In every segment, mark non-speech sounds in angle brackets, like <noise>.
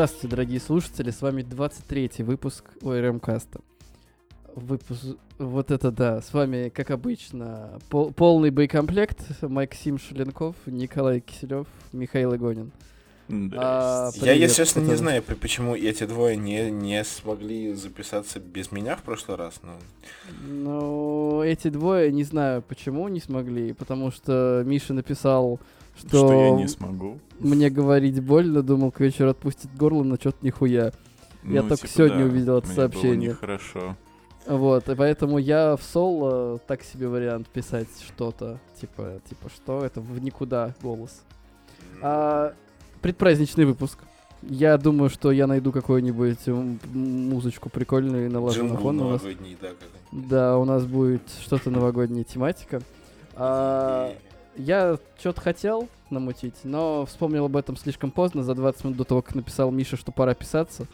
Здравствуйте, дорогие слушатели, с вами 23-й выпуск ОРМ-каста. Выпуск... Вот это да, с вами, как обычно, пол... полный боекомплект. Максим Шеленков, Николай Киселев, Михаил Игонин. А, я, если честно, не знаю, почему эти двое не, не смогли записаться без меня в прошлый раз. Но... Ну, эти двое, не знаю, почему не смогли, потому что Миша написал, что, что я не смогу. Мне говорить больно, думал, к вечеру отпустит горло, но что-то нихуя. Ну, я только типа, сегодня да, увидел это мне сообщение. хорошо. Вот, и поэтому я в соло так себе вариант писать что-то. Типа, типа, что это в никуда голос. А, предпраздничный выпуск. Я думаю, что я найду какую-нибудь музычку прикольную и наложу на фон. У нас... Да, да, у нас будет что-то новогодняя тематика. А, я что-то хотел намутить, но вспомнил об этом слишком поздно, за 20 минут до того, как написал Миша, что пора писаться.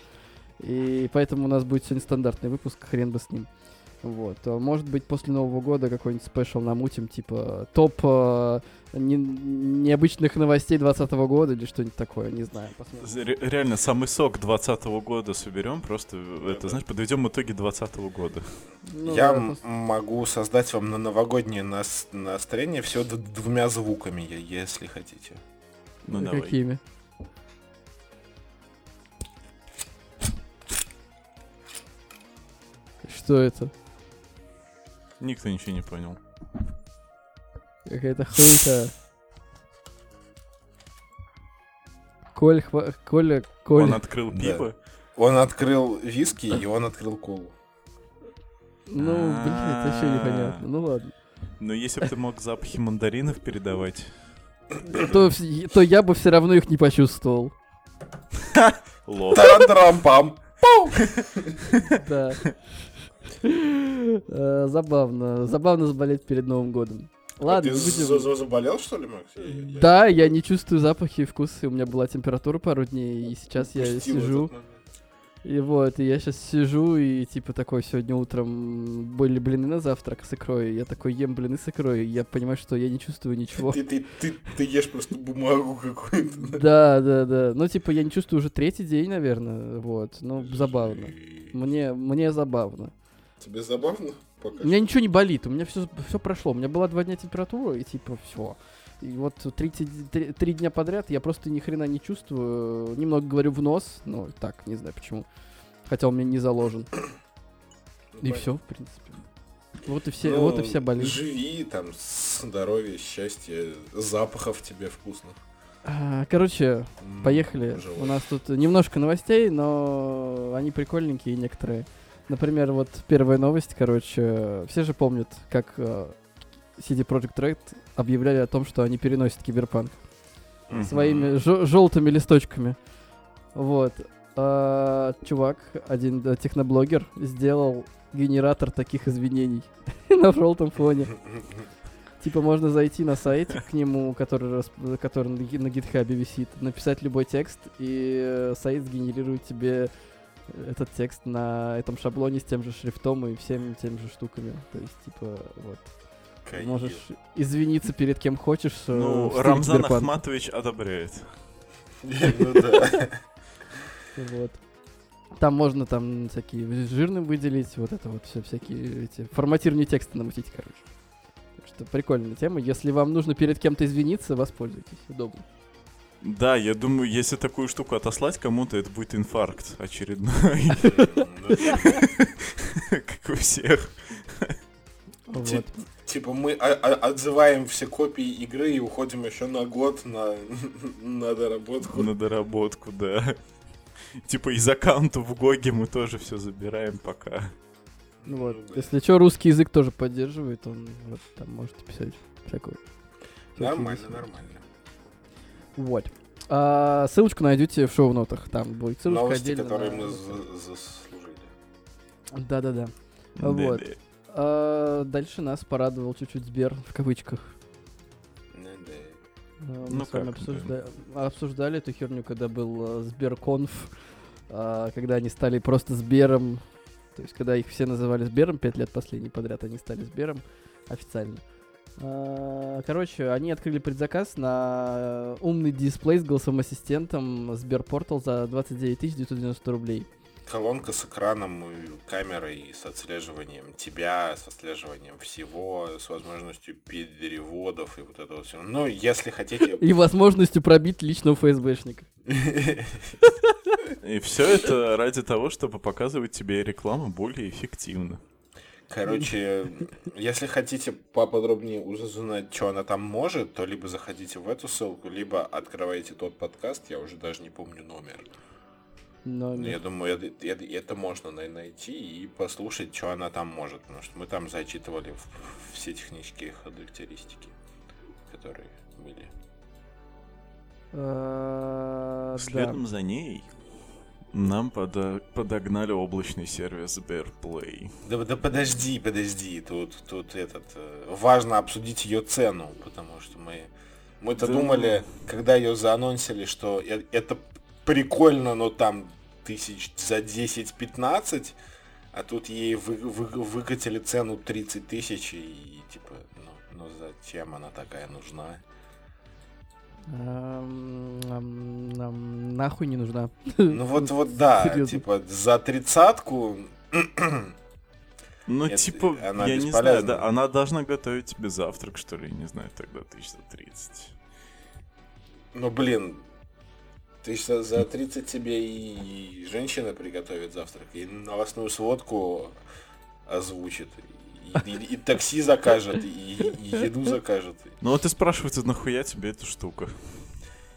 И поэтому у нас будет сегодня стандартный выпуск, хрен бы с ним. Вот. А может быть, после Нового года какой-нибудь спешл намутим, типа топ э, не, необычных новостей 2020 года или что-нибудь такое, не знаю. Посмотрим. Реально, самый сок 2020 года соберем, просто, да, это, да. знаешь, подведем итоги 2020 года. Ну, Я да, просто... могу создать вам на новогоднее нас настроение все двумя звуками, если хотите. Ну, давай. Какими? Что это? Никто ничего не понял. Какая-то хуйта. Коль, хва... Коля, Коля. Он открыл пиво? Да. Он открыл виски, и он открыл колу. Ну, блин, это вообще непонятно. Ну ладно. Но если бы ты мог запахи мандаринов передавать... То, то я бы все равно их не почувствовал. Тарам-тарам-пам. Да. <laughs> Э, забавно. Забавно заболеть перед Новым годом. Ладно, а ты будем... заболел, что ли, Макс? Я, да, я не чувствую запахи и вкусы. У меня была температура пару дней, и сейчас я сижу. И вот, и я сейчас сижу, и типа такой, сегодня утром были блины на завтрак с икрой. Я такой ем блины с икрой, и я понимаю, что я не чувствую ничего. Ты, ты, ты, ты ешь просто бумагу какую-то. Да, да, да. Ну, типа, я не чувствую уже третий день, наверное. Вот. Ну, забавно. Мне, мне забавно. Тебе забавно? Пока у меня ничего не болит, у меня все, все прошло. У меня была два дня температура, и типа все. И вот 30, 3, 3 дня подряд я просто ни хрена не чувствую. Немного говорю в нос, ну так, не знаю почему. Хотя он мне не заложен. И все, в принципе. Вот и все, ну, вот и вся болезнь. Живи, там, здоровье, счастье, запахов тебе вкусных. А, короче, поехали. Желаю. У нас тут немножко новостей, но они прикольненькие некоторые. Например, вот первая новость, короче, все же помнят, как uh, CD Projekt Red объявляли о том, что они переносят киберпанк mm-hmm. своими желтыми листочками. Вот. А, чувак, один да, техноблогер, сделал генератор таких извинений <laughs> на желтом фоне. Типа можно зайти на сайт к нему, который, который на гитхабе висит, написать любой текст, и э, сайт сгенерирует тебе этот текст на этом шаблоне с тем же шрифтом и всеми теми же штуками. То есть, типа, вот. Конечно. Можешь извиниться перед кем хочешь. Э, ну, Рамзан Киберпанк. Ахматович одобряет. <laughs> Ну да. Вот. Там можно там всякие жирным выделить, вот это вот все всякие эти форматирование текста намутить, короче. Так что прикольная тема. Если вам нужно перед кем-то извиниться, воспользуйтесь. Удобно. Да, я думаю, если такую штуку отослать кому-то, это будет инфаркт очередной. Как у всех. Типа мы отзываем все копии игры и уходим еще на год на, на доработку. На доработку, да. Типа из аккаунта в Гоге мы тоже все забираем пока. Ну вот, если что, русский язык тоже поддерживает, он вот там можете писать всякую. Нормально, нормально. Вот. А, ссылочку найдете в шоу-нотах. Там будет ссылочка Новости, отдельно. которые на... мы заслужили. Да-да-да. Вот. А, дальше нас порадовал чуть-чуть Сбер, в кавычках. Мы ну с вами как, обсужда... да. обсуждали эту херню, когда был uh, Сберконф, uh, когда они стали просто Сбером. То есть, когда их все называли Сбером, пять лет последний подряд они стали Сбером официально. А, короче, они открыли предзаказ на умный дисплей с голосовым ассистентом Сберпортал за 29 990 рублей. Колонка с экраном, и камерой, с отслеживанием тебя, с отслеживанием всего, с возможностью переводов и вот это вот все. Ну, если хотите... <laughs> И возможностью пробить личного ФСБшника. <laughs> <laughs> И все это ради того, чтобы показывать тебе рекламу более эффективно. Короче, если хотите поподробнее узнать, что она там может, то либо заходите в эту ссылку, либо открывайте тот подкаст, я уже даже не помню номер. номер. Я думаю, это, это, это можно найти и послушать, что она там может, потому что мы там зачитывали все технические характеристики, которые были. А, Следом за ней нам подо... подогнали облачный сервис Bearplay. Да, да подожди, подожди, тут, тут этот, э, важно обсудить ее цену, потому что мы, мы-то да. думали, когда ее заанонсили, что это прикольно, но там тысяч за 10-15, а тут ей вы, вы, выкатили цену 30 тысяч, и типа, ну, ну зачем она такая нужна? Нам нахуй не нужна. Ну вот, вот да, <laughs> типа за тридцатку. Ну, типа, я не знаю, да, она должна готовить тебе завтрак, что ли, не знаю, тогда тысяч за 30. Ну, блин, тысяч за 30 тебе и женщина приготовит завтрак, и новостную сводку озвучит, и, и, и такси закажет, и, и еду закажет. Ну вот и спрашивается, нахуя тебе эта штука?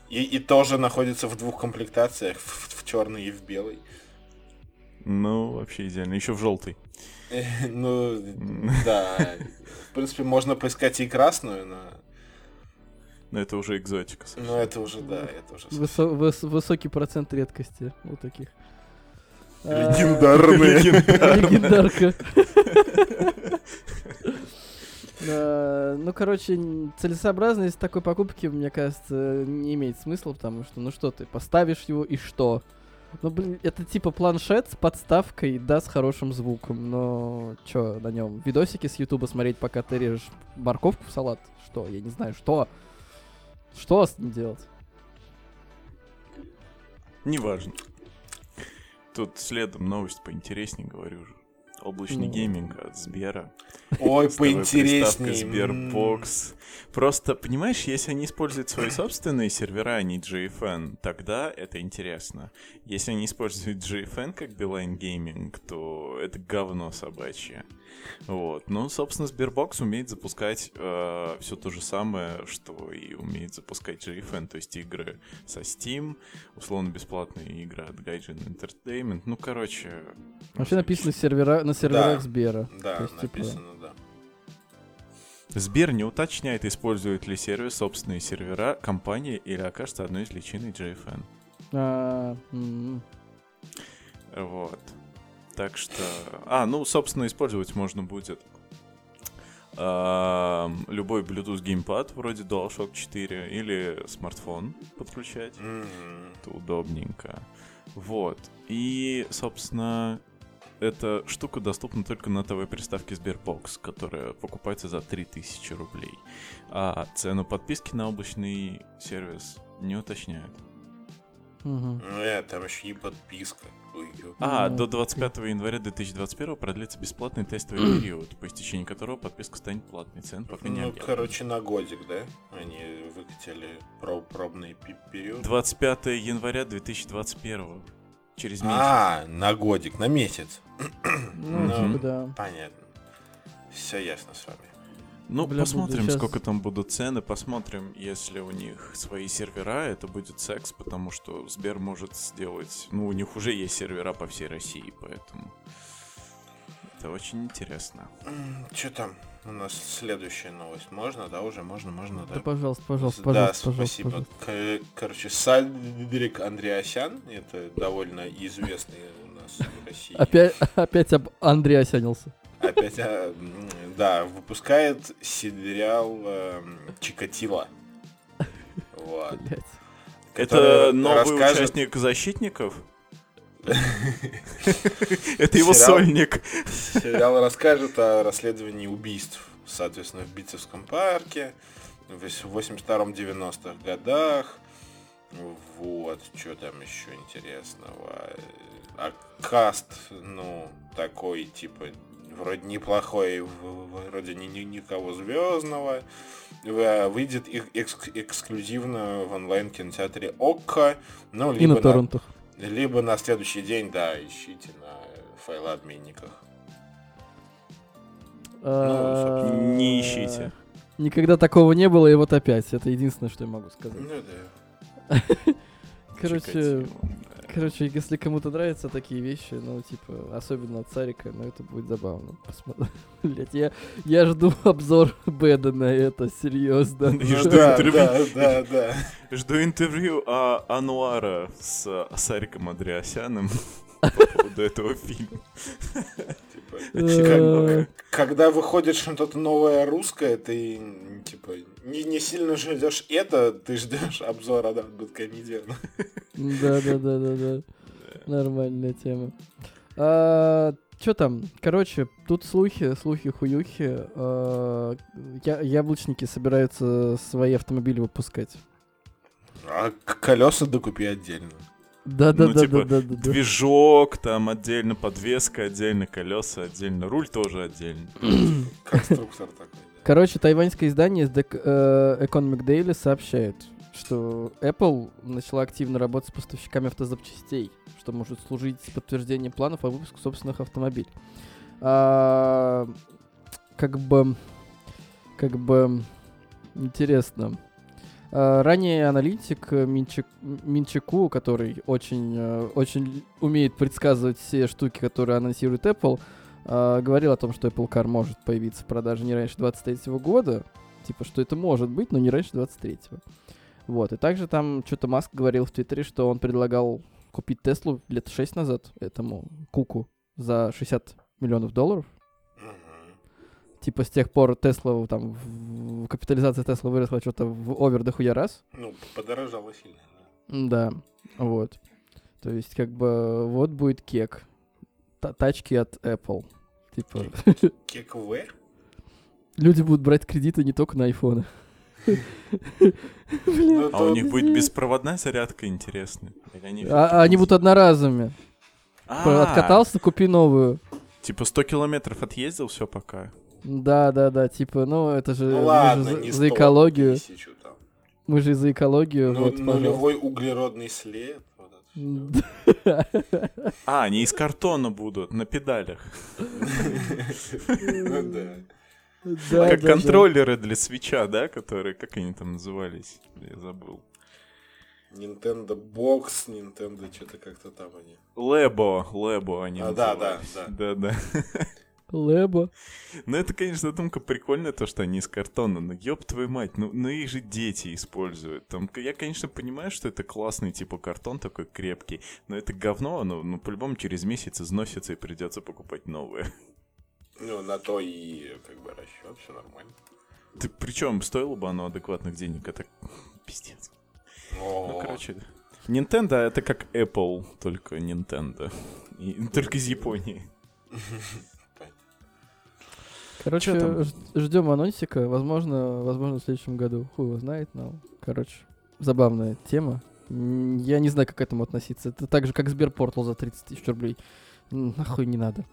И, и тоже находится в двух комплектациях, в, в черный и в белый. Ну, вообще идеально. Еще в желтый. <laughs> Ну, да. В принципе, можно поискать и красную, но... Но это уже экзотика. Ну, это уже, да, это уже... Высо- выс- высокий процент редкости вот таких. Легендарные. Легендарка. Ну, короче, целесообразность такой покупки, мне кажется, не имеет смысла, потому что, ну что ты, поставишь его и что? Ну, блин, это типа планшет с подставкой, да, с хорошим звуком, но чё на нем? Видосики с Ютуба смотреть, пока ты режешь морковку в салат? Что? Я не знаю, что? Что с ним делать? Неважно. Тут следом новость поинтереснее, говорю же. Облачный ну. гейминг от Сбера. Ой, <laughs> поинтереснее. Сбербокс. Просто, понимаешь, если они используют свои собственные сервера, а не GFN, тогда это интересно. Если они используют GFN как Beeline Gaming, то это говно собачье. Вот. Ну, собственно, Sberbox умеет запускать э, все то же самое, что и умеет запускать GFN, то есть игры со Steam, условно бесплатные игры от Gaijin Entertainment. Ну, короче... Вообще написано сервера, на серверах да, Сбера. Да, есть, типа, написано, типа... да. Сбер не уточняет, использует ли сервис собственные сервера компании или окажется одной из личиной JFN. А, м-м. Вот. Так что... А, ну, собственно, использовать можно будет э, любой Bluetooth геймпад вроде DualShock 4 или смартфон подключать. Mm-hmm. Это удобненько. Вот. И, собственно, эта штука доступна только на ТВ-приставке Sberbox, которая покупается за 3000 рублей. А цену подписки на облачный сервис не уточняют. Угу. Нет, там еще и подписка. А, до 25 января 2021 продлится бесплатный тестовый период, по истечении которого подписка станет платной. Цен пока не Ну, короче, на годик, да? Они выкатили проб пробный период. 25 января 2021 через месяц. А, на годик, на месяц. Ну, ну типа, да. Понятно. Все ясно с вами. Ну, Бля, посмотрим, сейчас... сколько там будут цены, посмотрим, если у них свои сервера, это будет секс, потому что Сбер может сделать... Ну, у них уже есть сервера по всей России, поэтому... Это очень интересно. Что там? У нас следующая новость. Можно, да, уже? Можно, можно, да? Да, пожалуйста, пожалуйста, пожалуйста. Да, спасибо. Пожалуйста. Короче, Сальдрик Андреасян, это довольно известный у нас в России. Опять, <laughs> опять об Андреасянился. Опять, а, да, выпускает сериал э, Чикатило. Вот. Это новый участник защитников? <laughs> Это его сольник. Сериал расскажет о расследовании убийств соответственно, в Битцевском парке в 82-м 90-х годах. Вот, что там еще интересного. А каст, ну, такой, типа, вроде неплохой, вроде ни, ни, никого звездного. Выйдет экск эксклюзивно в онлайн-кинотеатре ОККО. Ну, либо И на торрентах. На, либо на следующий день, да, ищите на файлообменниках. А, Ну, Не ищите. Никогда такого не было, и вот опять. Это единственное, что я могу сказать. Ну да. <laughs> Короче. Короче, если кому-то нравятся такие вещи, ну, типа, особенно от Царика, ну, это будет забавно. Посмотри. <laughs> Блять, я, я жду <laughs> обзор Беда на это, серьезно. И жду да, интервью. да, да, да. <laughs> Жду интервью а, Ануара с а, Сариком Андреасяном по поводу этого фильма. Типа, Э, Когда выходит что-то новое русское, ты типа не, не сильно ждешь это, ты ждешь обзора да, Бэткомедиан. Да, да, да, да, да. Нормальная тема. А, там? Короче, тут слухи, слухи, хуюхи. А, я- Яблочники собираются свои автомобили выпускать. А колеса докупи отдельно. Да, да, Ну, да, типа, да, да, да, да. Движок, там отдельно подвеска, отдельно колеса, отдельно руль тоже отдельно. <clears throat> Конструктор такой. Короче, тайваньское издание э, Economic Daily сообщает, что Apple начала активно работать с поставщиками автозапчастей, что может служить подтверждением планов о выпуске собственных автомобилей. А, как бы, как бы, интересно. А, ранее аналитик Минчик, Минчику, который очень, э, очень умеет предсказывать все штуки, которые анонсирует Apple, а, говорил о том, что Apple Car может появиться в продаже не раньше 23 года. Типа, что это может быть, но не раньше 23 Вот. И также там что-то Маск говорил в Твиттере, что он предлагал купить Теслу лет 6 назад этому Куку за 60 миллионов долларов. Типа с тех пор Тесла, там, в- капитализация Тесла выросла что-то в овер дохуя раз. Ну, подорожало сильно. да. Да, вот. То есть, как бы, вот будет кек. Та- Тачки от Apple. Типа, Кек В? люди будут брать кредиты не только на айфоны. <laughs> Ну, А у них будет беспроводная зарядка, интересно. Они А, они будут одноразовыми. А, Откатался, купи новую. Типа 100 километров отъездил, все пока. Да, да, да, типа, ну это же, Ну мы же ладно, за, не за 100, экологию. Мы же за экологию. Ну, вот, пожалуйста. нулевой углеродный след. А, они из картона будут, на педалях. Ну да. Да, как да, да. контроллеры для свеча, да, которые, как они там назывались? Я забыл. Nintendo Box, Nintendo что-то как-то там они. Лебо, Лебо они А, да, да, да. Да, да. <laughs> Лебо. Ну, это, конечно, задумка прикольная, то, что они из картона, но ёб твою мать, ну, ну их же дети используют. Там, я, конечно, понимаю, что это классный, типа, картон такой крепкий, но это говно, оно, ну, по-любому через месяц износится и придется покупать новое. Ну, на то и как бы расчет, все нормально. Ты, причем стоило бы оно адекватных денег, это пиздец. Ну, О, короче, Nintendo это как Apple, только Nintendo. И, только из Японии. <laughs> Короче, ждем анонсика. Возможно, возможно, в следующем году. Хуй его знает, но, короче, забавная тема. Я не знаю, как к этому относиться. Это так же, как Сберпортал за 30 тысяч рублей. Нахуй не надо.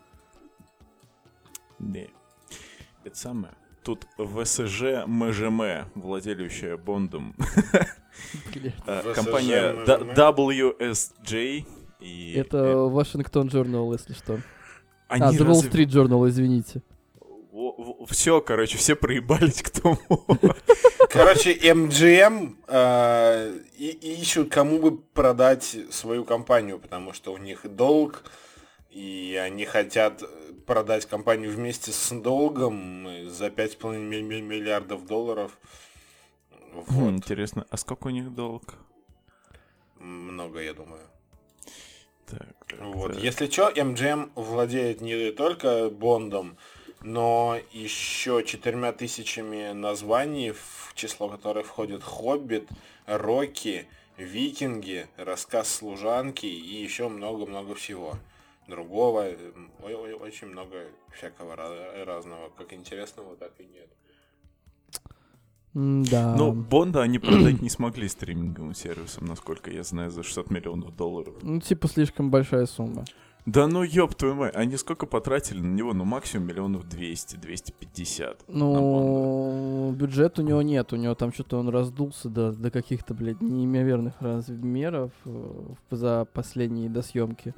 Не. Это самое. Тут ВСЖ МЖМ, владелющая Бондом, ВСЖ компания WSJ. И Это Вашингтон Journal, если что. они а, The Wall Street Journal, извините. Все, короче, все проебались к тому. Короче, MGM э, и- ищут, кому бы продать свою компанию, потому что у них долг, и они хотят продать компанию вместе с долгом э, за 5,5 ми- ми- миллиардов долларов. Хм, Вот. Интересно, а сколько у них долг? Много, я думаю. Так, так, Вот. так. Если что, MGM владеет не только Бондом, но еще четырьмя тысячами названий, в число которых входит Хоббит, Рокки, Викинги, Рассказ служанки и еще много-много всего. другого. Очень много всякого разного, как интересного, так и нет. Да. Но Бонда они продать не смогли стриминговым сервисом, насколько я знаю, за 600 миллионов долларов. Ну, типа, слишком большая сумма. Да ну ёб твою мать, они сколько потратили на него? Ну максимум миллионов 200, 250. Ну, бюджет у него нет, у него там что-то он раздулся до, до каких-то, блядь, неимоверных размеров э, за последние до съемки.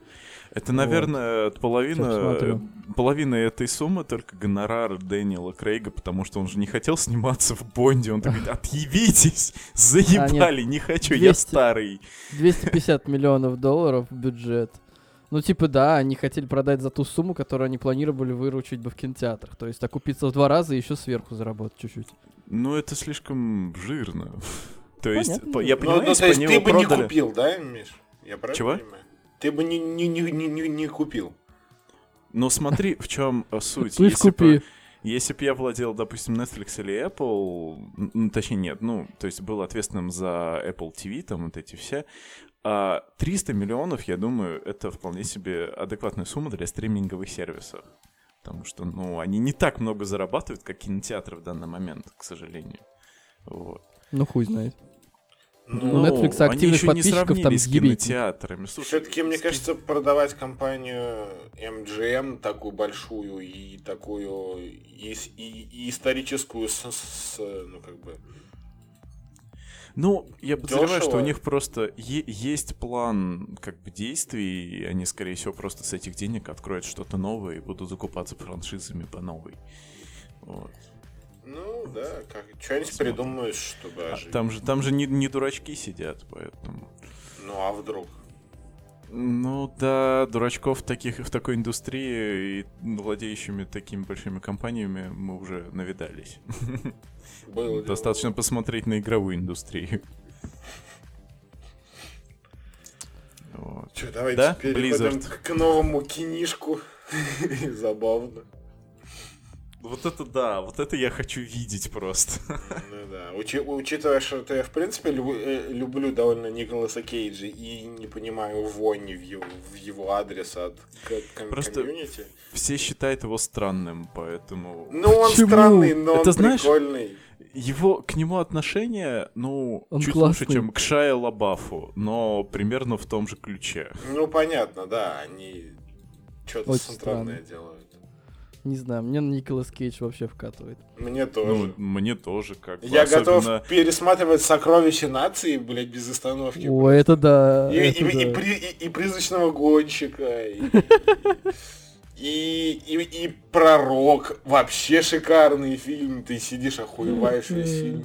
Это, наверное, вот. половина, половина этой суммы только гонорар Дэниела Крейга, потому что он же не хотел сниматься в Бонде, он такой, отъебитесь, <laughs> заебали, а, не хочу, 200, я старый. 250 миллионов долларов бюджет. Ну, типа, да, они хотели продать за ту сумму, которую они планировали выручить бы в кинотеатрах. То есть окупиться в два раза и еще сверху заработать чуть-чуть. Ну, это слишком жирно. <laughs> То есть, я ну, понимаю, ну, то есть ты бы продали... не купил, да, Миш? Я правильно Чего? понимаю? Ты бы не, не, не, не, не, не купил. Но смотри, в чем <laughs> суть. Ты купи. Если бы я владел, допустим, Netflix или Apple, ну, точнее, нет, ну, то есть был ответственным за Apple TV, там вот эти все, а 300 миллионов, я думаю, это вполне себе адекватная сумма для стриминговых сервисов. Потому что, ну, они не так много зарабатывают, как кинотеатры в данный момент, к сожалению. Вот. Ну, хуй знает. Ну, у Netflix активных подписчиков там с кинотеатрами. Все-таки, мне кажется, продавать компанию MGM такую большую и такую и, и, и историческую с, с, ну, как бы, ну, я подозреваю, что у них просто есть план как бы действий, и они, скорее всего, просто с этих денег откроют что-то новое и будут закупаться франшизами по новой. Вот. Ну, да, как что-нибудь придумаешь, чтобы а Там же, там же не, не дурачки сидят, поэтому... Ну, а вдруг? Ну да, дурачков таких в такой индустрии и владеющими такими большими компаниями мы уже навидались. <laughs> Было Достаточно посмотреть на игровую индустрию. Вот. Че, давайте да? переходим Blizzard. к новому кинишку. <laughs> Забавно. Вот это да, вот это я хочу видеть просто. Ну да, Учи, учитывая, что я в принципе люб, э, люблю довольно Николаса Кейджа и не понимаю вони в его, в его адрес от ком- просто комьюнити. Все считают его странным, поэтому... Ну он Почему? странный, но это, он знаешь, прикольный. Его, к нему отношение, ну, он чуть классный. лучше, чем к Шая Лабафу, но примерно в том же ключе. Ну, понятно, да, они что-то странное делают. Не знаю, мне Николас Кейдж вообще вкатывает. Мне тоже. Ну, мне тоже как Я особенно... готов пересматривать «Сокровища нации», блядь, без остановки. О, блядь. это да. И, это и, да. И, и, и, и «Призрачного гонщика», и, <laughs> и, и, и «Пророк». Вообще шикарный фильм. Ты сидишь, охуеваешь весь фильм.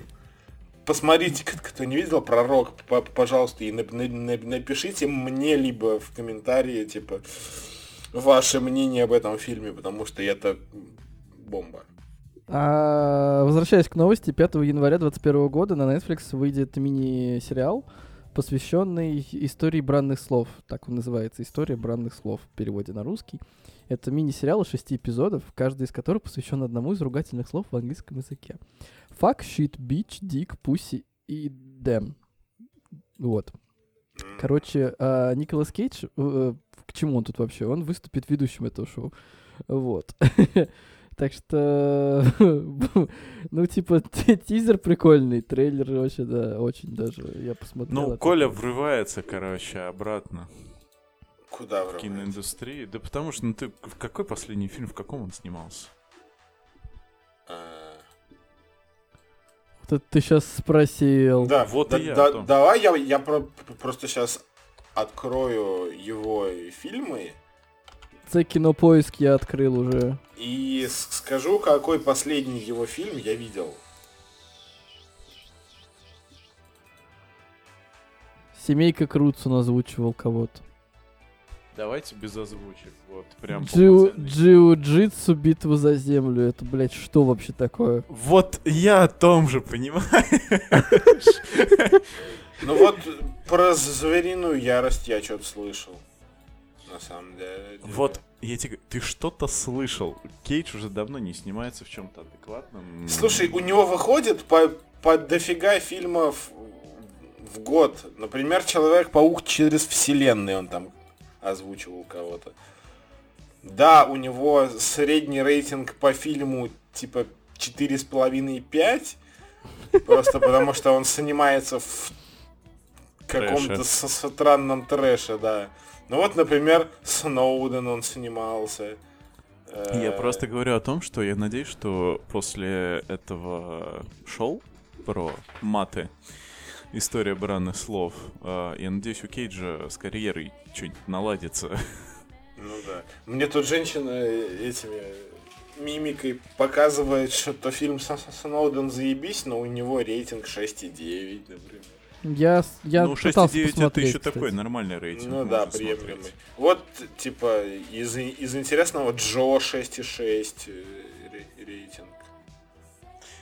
Посмотрите, кто не видел «Пророк», пожалуйста, и напишите мне либо в комментарии, типа ваше мнение об этом фильме, потому что это бомба. А, возвращаясь к новости, 5 января 2021 года на Netflix выйдет мини-сериал, посвященный истории бранных слов. Так он называется, история бранных слов в переводе на русский. Это мини-сериал из шести эпизодов, каждый из которых посвящен одному из ругательных слов в английском языке. Fuck, shit, bitch, dick, pussy и damn. Вот. Короче, а, Николас Кейдж э, к чему он тут вообще? Он выступит ведущим этого шоу. Вот. <laughs> Так что, <laughs> ну, типа, тизер прикольный, трейлер вообще, да, очень даже, я посмотрел. Ну, Коля врывается, короче, обратно. Куда врывается? В киноиндустрии. Да потому что, ну, ты, в какой последний фильм, в каком он снимался? А. Вот это ты сейчас спросил. Да, вот да, и я. Да, давай я, я про, просто сейчас открою его фильмы. Це кинопоиск я открыл уже. И скажу, какой последний его фильм я видел. Семейка Крутсон озвучивал кого-то. Давайте без озвучек. Вот, прям Джиу, Джиу-джитсу, битву за землю. Это, блядь, что вообще такое? Вот я о том же, понимаешь? <laughs> Ну вот про звериную ярость я что-то слышал. На самом деле. Вот, я тебе ты что-то слышал. Кейдж уже давно не снимается в чем-то адекватном. Слушай, у него выходит по, по дофига фильмов в год. Например, Человек-паук через вселенные он там озвучивал кого-то. Да, у него средний рейтинг по фильму типа 4,5-5. Просто потому что он снимается в каком-то странном трэше, да. Ну вот, например, Сноуден он снимался. Я э, просто говорю о том, что я надеюсь, что после этого шоу про маты, история бранных слов, э, я надеюсь, у Кейджа с карьерой что-нибудь наладится. Ну да. Мне тут женщина этими мимикой показывает, что фильм Сноуден заебись, но у него рейтинг 6,9, например. Я, я ну, 6,9 это еще кстати. такой нормальный рейтинг. Ну да, приемлемый. Вот, типа, из, из интересного Джо 6,6 э, рейтинг.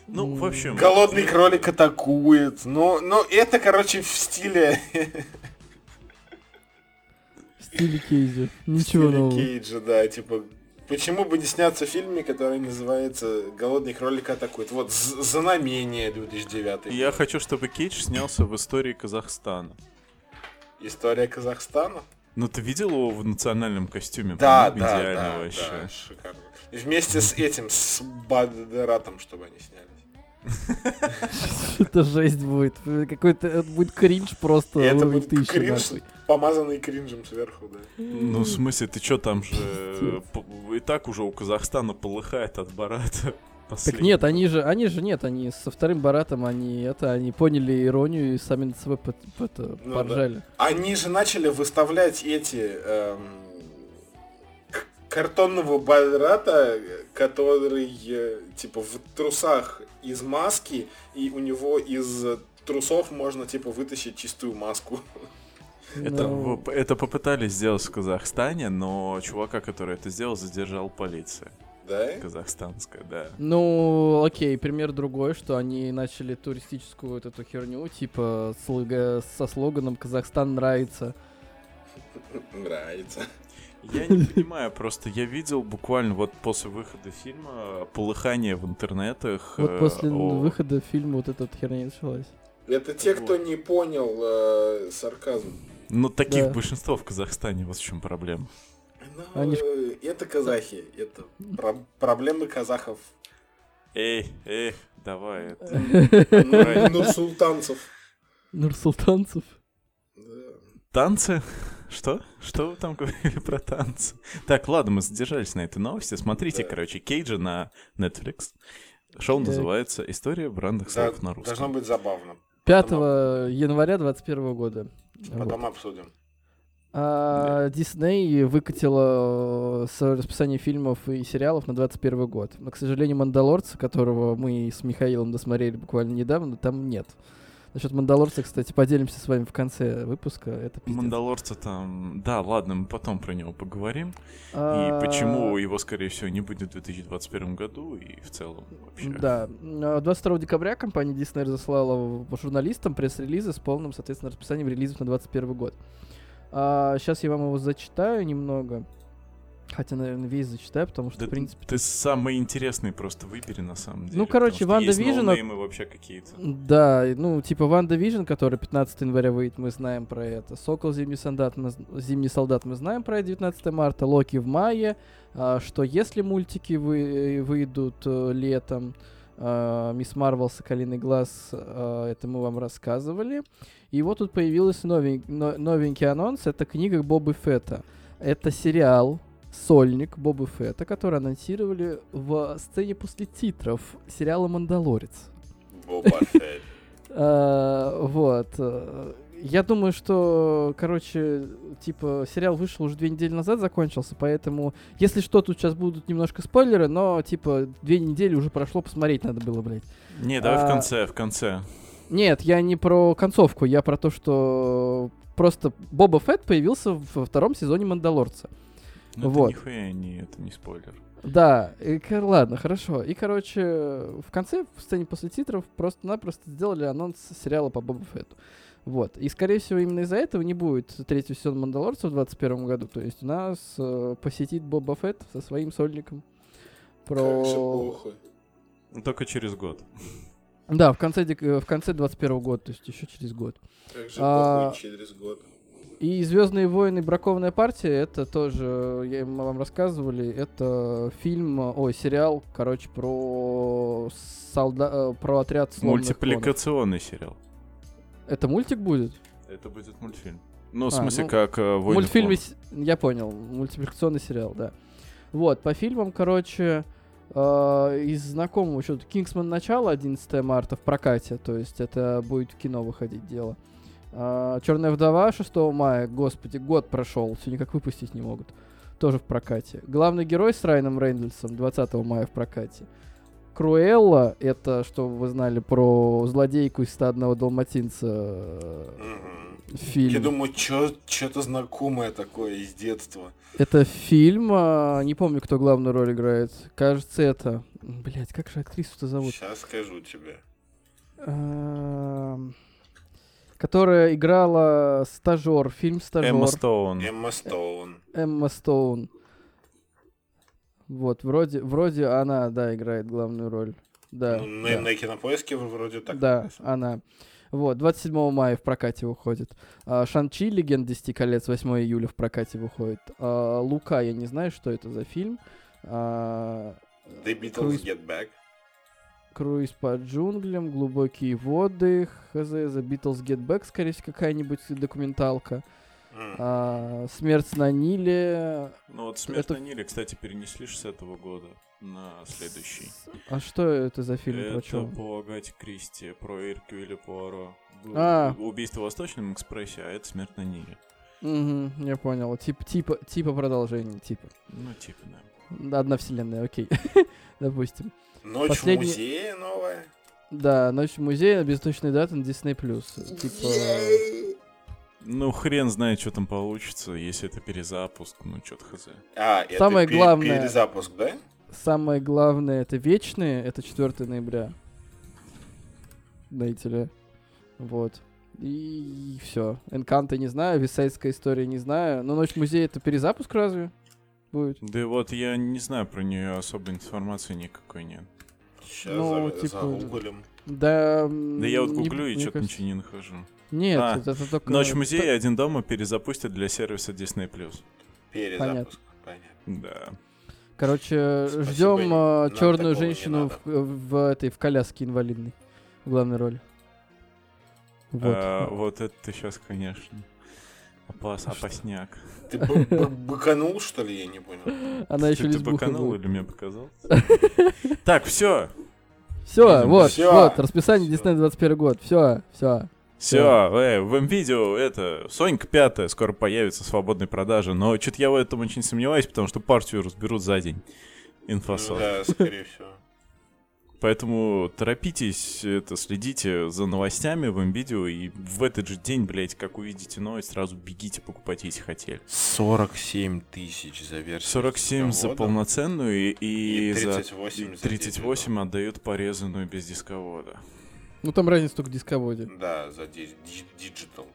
Ну, в общем... Голодный кролик атакует. Ну, ну это, короче, в стиле... В стиле Кейджа. <laughs> Ничего нового. Кейджа, да, типа Почему бы не сняться в фильме, который называется «Голодный кролик атакует»? Вот «Знамение» 2009. Я год. хочу, чтобы Кейдж снялся в истории Казахстана. История Казахстана? Ну ты видел его в национальном костюме? Да, да, идеально да, вообще. да, шикарно. И вместе с этим, с Бадератом, чтобы они снялись. <laughs> Это жесть будет. Какой-то будет кринж просто. Это будет кринж помазанный кринжем сверху, да. Ну, в смысле, ты что там же... И так уже у Казахстана полыхает от Барата. <laughs> Так нет, они же, они же нет, они со вторым Баратом, они это, они поняли иронию и сами над собой это, ну, поржали. Они же начали выставлять эти эм, картонного Барата, который э, типа в трусах из маски, и у него из трусов можно типа вытащить чистую маску. Это, но... Ну. это попытались сделать в Казахстане, но чувака, который это сделал, задержал полиция. Да? Казахстанская, да. Ну, окей, пример другой, что они начали туристическую вот эту херню, типа слога, со слоганом «Казахстан нравится». <laughs> Нравится. Я не понимаю, просто я видел буквально вот после выхода фильма полыхание в интернетах. Вот после о... выхода фильма вот эта херня началась. Это те, кто не понял э, сарказм. Ну, таких да. большинство в Казахстане, вот в чем проблема. Ну, Они... это казахи, это про проблемы казахов. Эй, эй, давай это. Ну, Нурсултанцев. Нурсултанцев? Танцы? Что? Что вы там <laughs> говорили про танцы? Так, ладно, мы задержались на этой новости. Смотрите, да. короче, Кейджа на Netflix. Шоу называется «История брендных слов да, на русском». Должно быть забавно. 5 Потом... января 2021 года. Потом вот. обсудим. А, Дисней выкатила свое расписание фильмов и сериалов на 21 год. Но, к сожалению, «Мандалорца», которого мы с Михаилом досмотрели буквально недавно, там нет. Насчет Мандалорца, кстати, поделимся с вами в конце выпуска. Это пиздец. Мандалорца там... Да, ладно, мы потом про него поговорим. А... И почему его, скорее всего, не будет в 2021 году и в целом вообще. Да. 22 декабря компания Disney разослала журналистам пресс-релизы с полным, соответственно, расписанием релизов на 2021 год. А, сейчас я вам его зачитаю немного. Хотя, наверное, весь зачитаю, потому что, да, в принципе... Ты самый интересный просто выбери, на самом деле. Ну, короче, WandaVision... вообще какие-то. Да, ну, типа WandaVision, который 15 января выйдет, мы знаем про это. Сокол Зимний Солдат, мы, Зимний Солдат, мы знаем про это 19 марта. Локи в мае. А, что если мультики вы, выйдут э, летом, а, Мисс Марвел, Соколиный глаз, а, это мы вам рассказывали. И вот тут появился новень, новенький анонс, это книга Бобы Фетта. Это сериал, сольник Боба Фетта, который анонсировали в сцене после титров сериала «Мандалорец». Боба Фетт. А, <laughs> вот. Я думаю, что, короче, типа, сериал вышел уже две недели назад, закончился, поэтому, если что, тут сейчас будут немножко спойлеры, но, типа, две недели уже прошло, посмотреть надо было, блядь. Не, давай а... в конце, в конце. Нет, я не про концовку, я про то, что просто Боба Фетт появился во втором сезоне «Мандалорца». Ну, вот. это нихуя не, это не спойлер. Да, и, ладно, хорошо. И, короче, в конце, в сцене после титров, просто-напросто сделали анонс сериала по Боба Фетту. Вот. И, скорее всего, именно из-за этого не будет третий сезон Мандалорца в 2021 году. То есть у нас э, посетит Боба Фетт со своим сольником. Про... Как же плохо. Ну, только через год. Да, в конце, в конце 21 года, то есть еще через год. Как же а... через год. И Звездные войны Бракованная партия, это тоже, я мы вам рассказывали, это фильм, ой, сериал, короче, про солда... э, про отряд сломанных клонов. Мультипликационный сериал. Это мультик будет? Это будет мультфильм. Ну, в А, смысле, ну, как э, «Войны мультфильме, клонов». с- я понял, мультипликационный сериал, да. Вот, по фильмам, короче, э, из знакомого еще Кингсман начало 11 марта в прокате, то есть это будет в кино выходить дело. Черная вдова 6 мая, господи, год прошел, все никак выпустить не могут. Тоже в прокате. Главный герой с Райаном Рейнольдсом 20 мая в прокате. Круэлла, это, что вы знали про злодейку из стадного далматинца Мгм. фильм. Я думаю, что-то знакомое такое из детства. Это фильм, а, не помню, кто главную роль играет. Кажется, это... Блять, как же актрису-то зовут? Сейчас скажу тебе. Которая играла стажер, фильм стажер. Эмма Стоун. Эмма Стоун. Эмма Стоун. Вот, вроде, вроде она, да, играет главную роль. Да, Ну, на, да. на кинопоиске вроде так. Да, написано. она. Вот, 27 мая в прокате выходит. А, Шан-Чи, Легенда 10 колец, 8 июля в прокате выходит. А, Лука, я не знаю, что это за фильм. А, The Beatles Круиз- Get Back. Круиз по джунглям, глубокие воды, хз, The Beatles Get Back, скорее всего, какая-нибудь документалка. М. А, Смерть на Ниле. Ну вот «Смерть Это- на Ниле», кстати, перенесли 60 года на следующий. А что это за фильм? Про Это чё? по Агате Кристи, про Эркюля Пуаро. А. Убийство в Восточном экспрессе, а это «Смерть на Ниле». Мгм, я понял. Тип, типа, типа продолжение, типа. Ну, типа. Да, Одна вселенная, окей. <laughs> Допустим. Ночь Последний- в музее новая. Да, Ночь в музее без точной даты на Disney+. Типа... Ну, хрен знает, что там получится, если это перезапуск, ну, что-то хз. А, это Самое пе- главное- перезапуск, да? Самое главное, это вечные, это 4 ноября. Знаете ли. Вот. И все. Энканта не знаю, Висайдская история не знаю. Но Ночь в музее это перезапуск разве? Будет. Да вот я не знаю про нее особой информации никакой нет. Сейчас Ну, за- типа, загуглим. Да, Да я вот не- гуглю и мне что-то кажется- ничего не нахожу. Нет, А, это, это только... Ночь в музее и та- один дома перезапустят для сервиса Disney+. Перезапуск. Понятно. Да. Короче, Спасибо, ждем нам черную не женщину в, в этой в коляске инвалидной в главной роли. Вот. А, вот это ты сейчас, конечно. Опас, опасняк. Ты быканул, что ли, я не понял? Она еще ты, быканул или мне показал? <laughs> Так, все. Все, вот, вот, расписание. Disney 21 год. Все, все. Все, э, в видео это Сонька пятая скоро появится в свободной продаже, но что-то я в этом очень сомневаюсь, потому что партию разберут за день. Инфосот. да, скорее всего. Поэтому торопитесь, это, следите за новостями в видео и в этот же день, блядь, как увидите новость, сразу бегите покупать, если хотели. 47 тысяч за версию. 47 за полноценную и, и И за 38 и за 38 отдают порезанную без дисковода. Ну там разница только в дисководе. Да, за ди- ди- диджитал.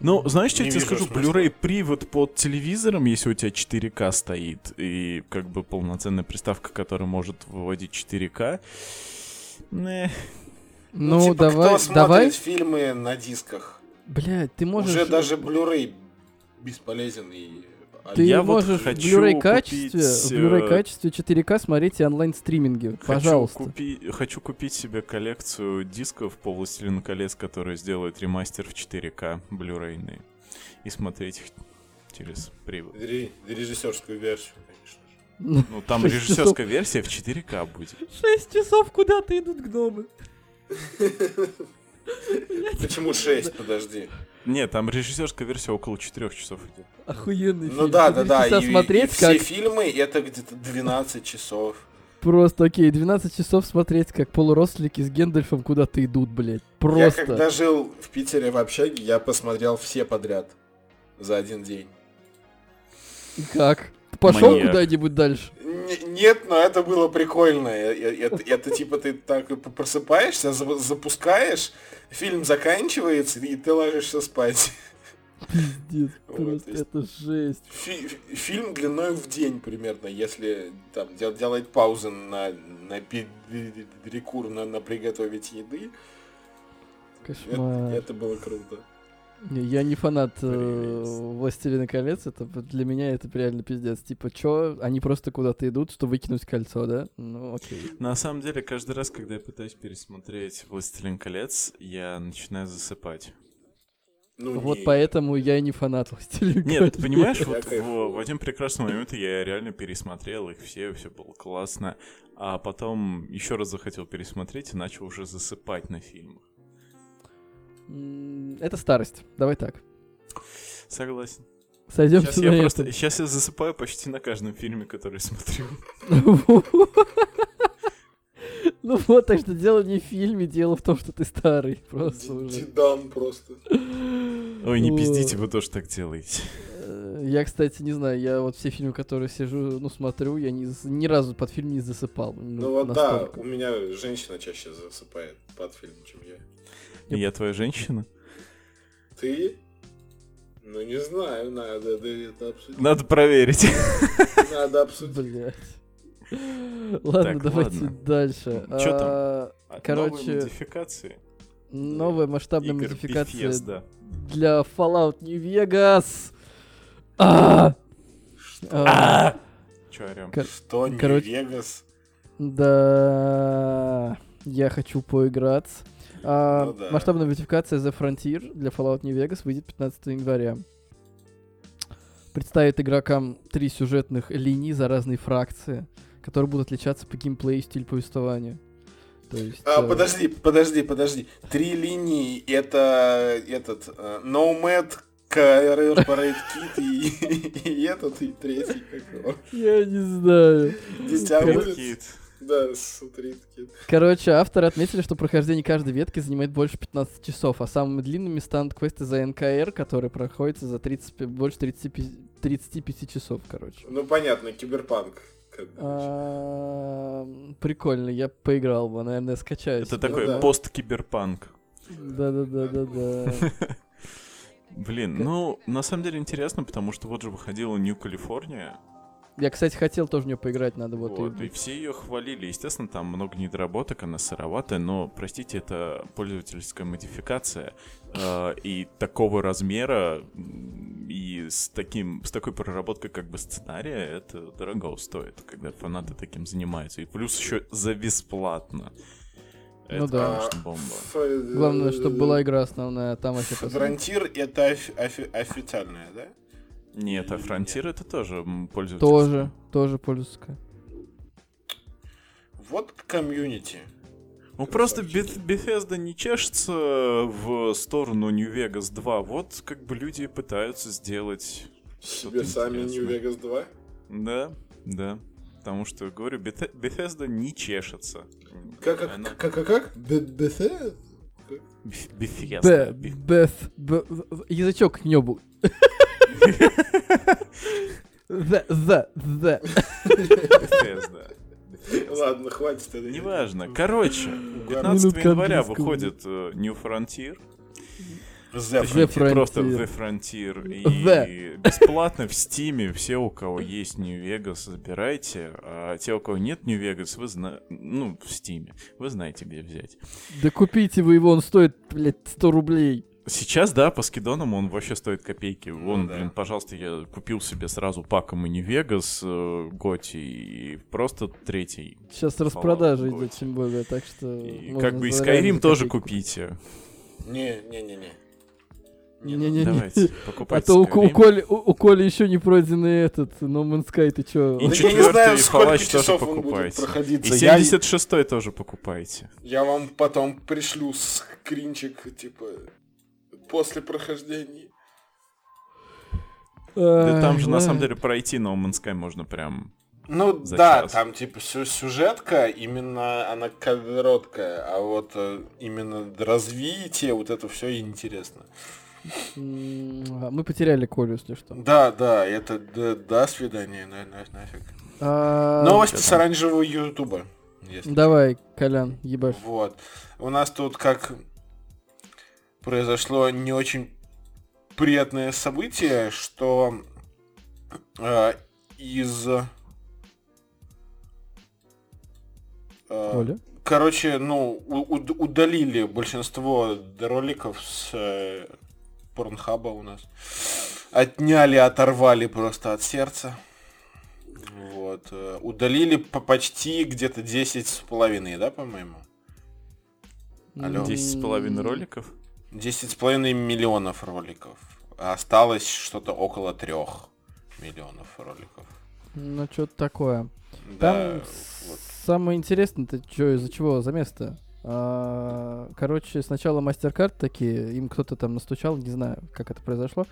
Ну, знаешь, что я тебе скажу? Blu-ray привод под телевизором, если у тебя 4К стоит, и как бы полноценная приставка, которая может выводить 4К. Не. Ну, типа, давай, кто смотрит давай. фильмы на дисках? Блядь, ты можешь... Уже даже Blu-ray бесполезен и... Ты Я вот можешь в хочу Blu-ray качестве, купить, в Blu-ray э, качестве 4К смотреть и онлайн-стриминги. Пожалуйста. Хочу, купи- хочу купить себе коллекцию дисков по «Властелину колец», которые сделают ремастер в 4К Blu-ray и смотреть их через привод. Ре- Режиссерскую версию, конечно же. Ну, там режиссерская версия в 4К будет. Шесть часов куда-то идут гномы. Почему 6, подожди? Нет, там режиссерская версия около 4 часов идет. Охуенный Ну фильм. да, Четыре да, да. часа И, и смотреть все как... фильмы это где-то 12 часов. Просто, окей, 12 часов смотреть, как полуродственники с Гендальфом куда-то идут, блядь. Просто. Я когда жил в Питере в общаге, я посмотрел все подряд. За один день. Как? Пошел Маньяк. куда-нибудь дальше? Н- нет, но это было прикольно. Это, это типа ты так и просыпаешься, за- запускаешь, фильм заканчивается, и ты ложишься спать. Пиздец, <laughs> Вот, просто то есть- это жесть. Фи- фи- фильм длиной в день примерно, если там дел- делать паузы на, на пе- перекур, на, на приготовить еды. Это, Кошмар. это было круто. Я не фанат э, Властелина колец, это для меня это реально пиздец. Типа, чё, они просто куда-то идут, что выкинуть кольцо, да? Ну, окей. На самом деле, каждый раз, когда я пытаюсь пересмотреть Властелин колец, я начинаю засыпать. Ну, вот не... поэтому я и не фанат Властелин Нет, ты понимаешь, вот в, в один прекрасный момент я реально пересмотрел их все, все было классно. А потом еще раз захотел пересмотреть и начал уже засыпать на фильмах. Это старость. Давай так. Согласен. Сойдемся сейчас, я просто, сейчас я засыпаю почти на каждом фильме, который смотрю. <laughs> Ну вот, так что дело не в фильме, дело в том, что ты старый. Просто уже. Просто. Ой, не пиздите, вы тоже так делаете. Э, я, кстати, не знаю, я вот все фильмы, которые сижу, ну, смотрю, я ни, ни разу под фильм не засыпал. Ну, ну вот да, у меня женщина чаще засыпает под фильм, чем я. И я твоя женщина? Ты? Ну, не знаю, надо это обсудить. Надо проверить. Надо обсудить. Блять. Ладно, давайте дальше. Что там? А, Короче, новые модификации. Новая масштабная модификация для Fallout New Vegas. А! А! Че орем? Что, New Vegas? Да, я хочу поиграть. А, ну, да. Масштабная модификация The Frontier для Fallout New Vegas выйдет 15 января. Представит игрокам три сюжетных линии за разные фракции, которые будут отличаться по геймплею и стиль повествования. То есть, а, э... Подожди, подожди, подожди. Три линии это этот uh, Nomad, Corporate Kit и, <laughs> и этот, и третий какого. Я не знаю. Будет. Да, смотри. Короче, авторы отметили, что прохождение каждой ветки занимает больше 15 часов, а самыми длинными станут квесты за НКР, которые проходятся за 30, больше 35, 35 часов, короче. Ну, понятно, киберпанк. А, прикольно, я поиграл бы, наверное, скачаюсь. Это такой пост-киберпанк. Да-да-да-да-да. <laughs> Блин, ну, на самом деле интересно, потому что вот же выходила New California, я, кстати, хотел тоже в нее поиграть, надо вот. вот и... и все ее хвалили. Естественно, там много недоработок, она сыроватая, но, простите, это пользовательская модификация. Э, и такого размера, и с, таким, с такой проработкой как бы сценария, это дорого стоит, когда фанаты таким занимаются. И плюс еще за бесплатно. Ну это, ну да. конечно, бомба. Главное, чтобы была игра основная, там вообще... Фронтир это офи- офи- официальная, да? Нет, а Frontier это тоже пользовательская. Тоже, тоже пользовательская. Вот комьюнити. Ну просто Bethesda не чешется в сторону New Vegas 2. Вот как бы люди пытаются сделать себе сами New Vegas 2? Да, да. Потому что, говорю, Bethesda не чешется. Как, как, Она... как, как, как? Bethesda? Bethesda. Beth, язычок к небу. The, the, the. Bethesda. <laughs> Ладно, хватит это. Неважно. Короче, 15 января выходит э, New Frontier. The Frontier. Просто The Frontier. И the. бесплатно в Стиме все, у кого есть New Vegas, забирайте. А те, у кого нет New Vegas, вы знаете... Ну, в Стиме. Вы знаете, где взять. Да купите вы его, он стоит, блядь, 100 рублей. Сейчас, да, по скидонам он вообще стоит копейки. Ну Вон, да. блин, пожалуйста, я купил себе сразу паком и не Вегас, э, Готи и просто третий. Сейчас распродажа идет, тем более, так что... И как бы и Skyrim тоже купите. Не-не-не-не. Не-не-не. Давайте, покупайте. А то у, у, Коли, у, у Коли еще не пройденный этот No Man's Sky, ты чё? И четвертый Fallout тоже покупайте. И 76-й я... тоже покупайте. Я вам потом пришлю скринчик, типа, после прохождения. Да там же, на самом деле, пройти No Man's Sky можно прям ну За да, час. там типа сюжетка, именно она короткая, а вот э, именно развитие, вот это все интересно. Мы потеряли Колю, если что. Да, да, это до, до свидания, на, на, нафиг. А... Новости с оранжевого Ютуба. Давай, Колян, ебашь. Вот. У нас тут как произошло не очень приятное событие, что э, из... Э, Оля? Короче, ну, у- удалили большинство роликов с э, порнхаба у нас. Отняли, оторвали просто от сердца. Вот. Э, удалили по почти где-то 10 с половиной, да, по-моему? Алло. 10 с половиной роликов? 10 с половиной миллионов роликов. Осталось что-то около трех миллионов роликов. Ну, что-то такое. Да, Там вот. самое интересное-то, что из-за чего за место? А, короче, сначала MasterCard такие, им кто-то там настучал, не знаю, как это произошло.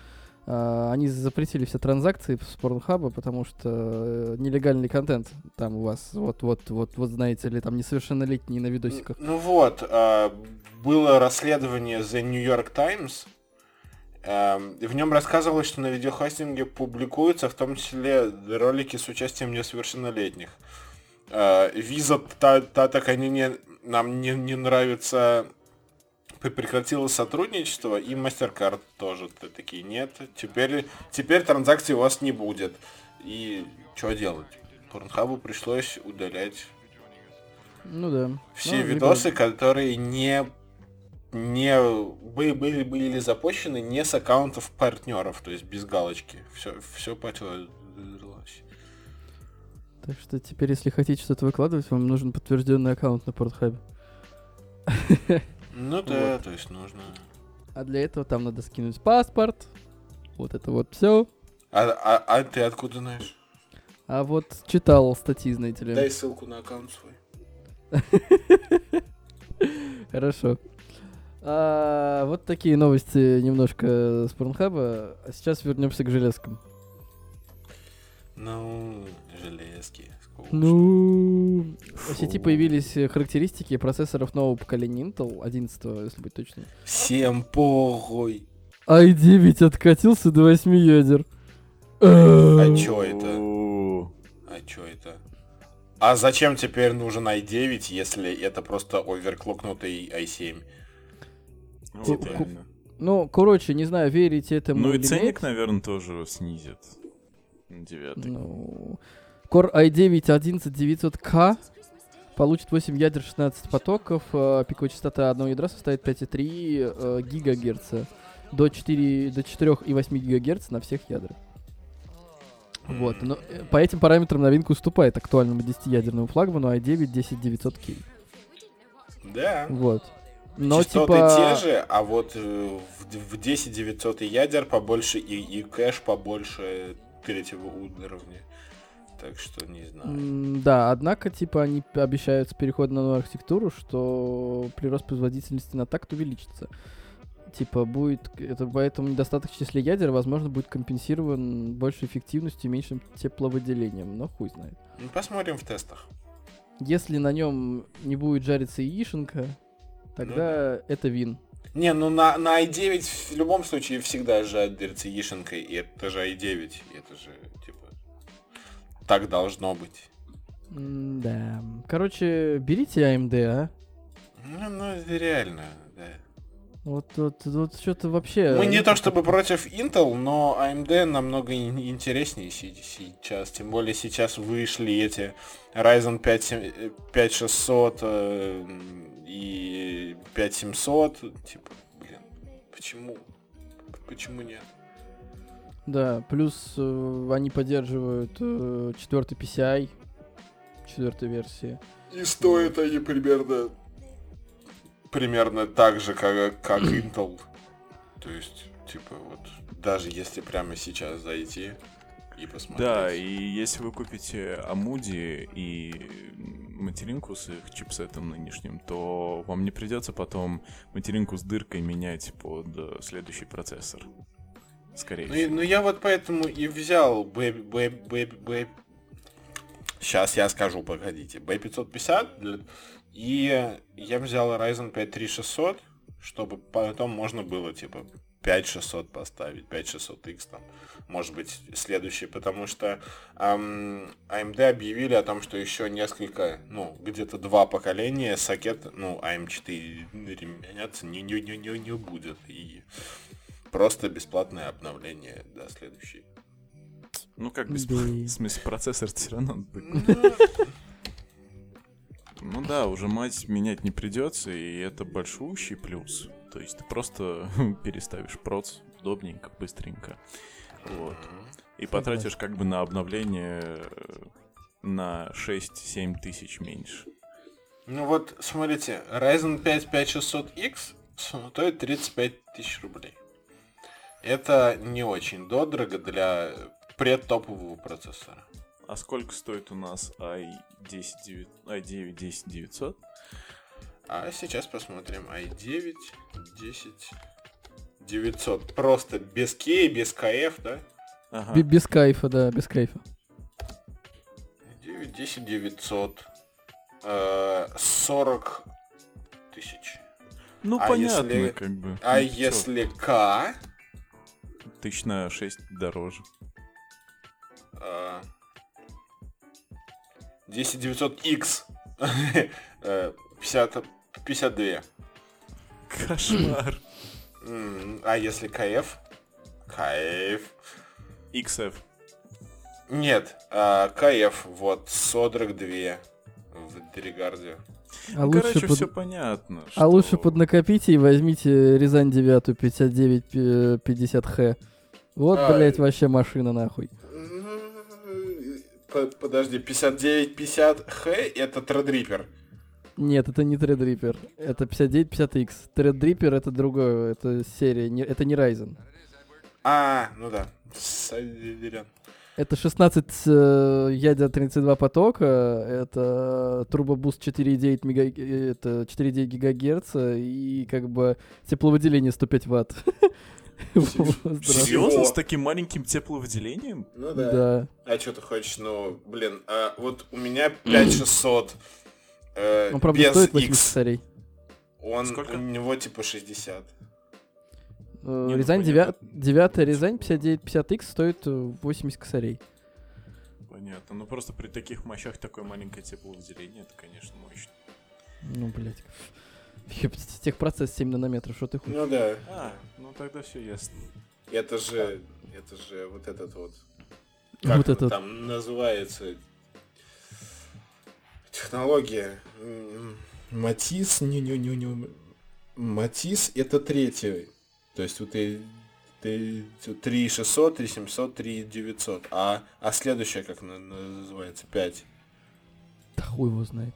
А, они запретили все транзакции с Pornhub, потому что э, нелегальный контент там у вас, вот, вот, знаете ли, там несовершеннолетние на видосиках. Ну вот, а, было расследование The New York Times. Эм, В нем рассказывалось, что на видеохостинге публикуются в том числе ролики с участием несовершеннолетних. Э, Виза, та, та так они не, нам не, не нравится, прекратила сотрудничество, и MasterCard тоже такие, нет, теперь, теперь транзакций у вас не будет. И что делать? Порнхабу пришлось удалять Ну да. все Ну, видосы, которые не не были, были, были запущены не с аккаунтов партнеров, то есть без галочки. Все, все потерлось. Так что теперь, если хотите что-то выкладывать, вам нужен подтвержденный аккаунт на Pornhub. <laughs> Ну да, то есть нужно. А для этого там надо скинуть паспорт. Вот это вот все. А, а, а ты откуда знаешь? А вот читал статьи, знаете ли. Дай ссылку на аккаунт свой. <laughs> Хорошо. А, вот такие новости немножко с Порнхаба. А сейчас вернемся к железкам. Ну, железки. скучно. Ну, в сети появились э, характеристики процессоров нового поколения Intel, 11 если быть точным. Всем похуй. i9 откатился до 8 ядер. А чё это? А чё это? А зачем теперь нужен i9, если это просто оверклокнутый i7? вот Ку- ку- реально. Ну, короче, не знаю, верите этому Ну и или ценник, нет. наверное, тоже снизит. Девятый. Ну, Core i9 11900K получит 8 ядер 16 потоков, э, пиковая частота одного ядра составит 5,3 э, гигагерца до 4 до 4,8 гигагерц на всех ядрах. Вот, но э, по этим параметрам новинка уступает актуальному 10-ядерному флагману i9 10900K. Да. Вот. Но Частоты типа... те же, а вот в, в 10 900 ядер побольше и, и кэш побольше третьего уровня. Так что не знаю. Да, однако, типа, они обещают с переходом на новую архитектуру, что прирост производительности на такт увеличится. Типа, будет, это поэтому недостаток в числе ядер, возможно, будет компенсирован большей эффективностью и меньшим тепловыделением, но хуй знает. Ну, Посмотрим в тестах. Если на нем не будет жариться яишенка, тогда это вин. Не, ну на, на i9 в любом случае всегда жарится яишенкой, и это же i9, и это же, так должно быть. М, Да. Короче, берите AMD, а? Ну, ну это реально, да. Вот, вот, вот что-то вообще... Мы не ну, то чтобы против Intel, но AMD намного ин- интереснее си- сейчас. Тем более сейчас вышли эти Ryzen 5, сем- э, 5600 э, и 5700. Типа, блин, почему? Почему нет? Да, плюс э, они поддерживают э, четвертый PCI, четвертой версии. И стоят они примерно примерно так же, как, как <clears throat> Intel. То есть, типа, вот, даже если прямо сейчас зайти и посмотреть. Да, и если вы купите Амуди и материнку с их чипсетом нынешним, то вам не придется потом материнку с дыркой менять под э, следующий процессор. Скорее Ну, всего. ну, я вот поэтому и взял B, B, B, B... Сейчас я скажу, погодите. B550 для- и я взял Ryzen 5 3600, чтобы потом можно было, типа, 5600 поставить, 5600X там, может быть, следующий, потому что ам, AMD объявили о том, что еще несколько, ну, где-то два поколения сокет, ну, AM4 меняться не, не, не, не, не будет, и просто бесплатное обновление до следующей. Ну как без... Блин. <laughs> В смысле, процессор все равно... Ну, Ну да, уже мать менять не придется, и это большущий плюс. То есть ты просто <laughs> переставишь проц удобненько, быстренько. Вот. И потратишь как бы на обновление э, на 6-7 тысяч меньше. Ну вот, смотрите, Ryzen 5 5600X стоит 35 тысяч рублей. Это не очень дорого для предтопового процессора. А сколько стоит у нас i10, i9 10900? А сейчас посмотрим i9 10 900. Просто без кей, без КФ, да? Ага. Без кайфа, да, без кайфа. 9, 10 900. Э, 40 тысяч. Ну, а понятно, если, как бы. А ну, если К? Тысяч на 6 дороже. 10900X. 50, 52. Кошмар. А если КФ? КФ. XF. Нет, а, КФ, вот, 42 в Деригарде. А ну, лучше короче, под... все понятно. А что... лучше поднакопите и возьмите Рязань 9 5950Х. Вот, а, блять, вообще машина нахуй. Подожди, 5950Х это Тредрипер. Нет, это не Threadripper. Это 5950X. Threadripper это другое, это серия, не, это не Ryzen. А, ну да. Это 16 э, ядер 32 потока, это турбобуст 4,9 мега, это 4,9 гигагерца и как бы тепловыделение 105 ватт. <laughs> Серьезно? С таким маленьким тепловыделением? Ну да. да. А что ты хочешь? Ну, блин, а вот у меня 5600 э, Он, правда, без стоит 8 косарей. Он, Сколько? у него типа 60. Э, Не, Рязань 9, 9 Рязань 5950X стоит 80 э, косарей. Понятно. Ну просто при таких мощах такое маленькое тепловыделение, это, конечно, мощно. Ну, блядь. <laughs> Техпроцесс 7 нанометров, что ты хочешь? Ну да. А, ну тогда все ясно. Это же, это же вот этот вот, как вот это там называется, технология. Матис, не, не, не, не. Матис это третий то есть вот ты, ты 3600, 3700, 3900. А, а следующая как называется? 5. Да хуй его знает.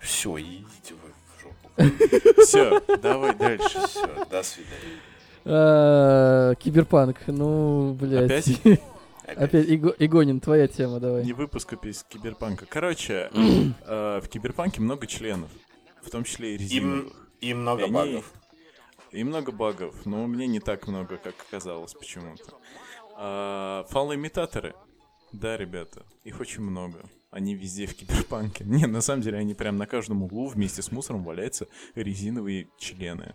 Все, идите вы в жопу. <laughs> Все, давай дальше. Все, до свидания. А, киберпанк, ну, блядь. Опять? <laughs> Опять, Игонин, твоя тема, давай. Не выпуск из киберпанка. Короче, э, <clears throat> в киберпанке много членов, в том числе и резиновых. И, много багов. И много багов, но у меня не так много, как оказалось почему-то. А, фалоимитаторы. Да, ребята, их очень много. Они везде в киберпанке. <laughs> Не, на самом деле они прям на каждом углу вместе с мусором валяются резиновые члены.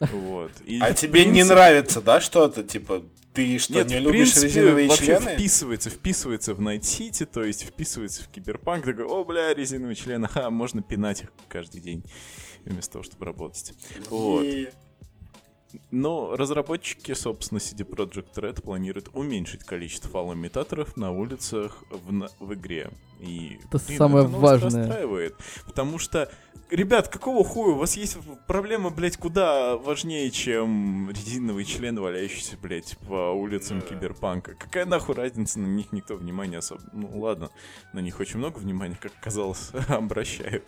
Вот. И а тебе принципе... не нравится, да, что-то? Типа, ты что, Нет, не любишь принципе, резиновые вообще члены? вписывается, вписывается в Night City, то есть вписывается в Киберпанк, такой, о, бля, резиновые члены, ха, можно пинать их каждый день, вместо того, чтобы работать. Вот. Но разработчики, собственно, CD Projekt Red планируют уменьшить количество фалоимитаторов на улицах в, в игре. И, это блин, самое это важное. расстраивает. Потому что, ребят, какого хуя? У вас есть проблема, блядь, куда важнее, чем резиновый член, валяющийся, блядь, по улицам yeah. киберпанка. Какая нахуй разница? На них никто внимания особо... Ну, ладно, на них очень много внимания, как оказалось, <laughs> обращают.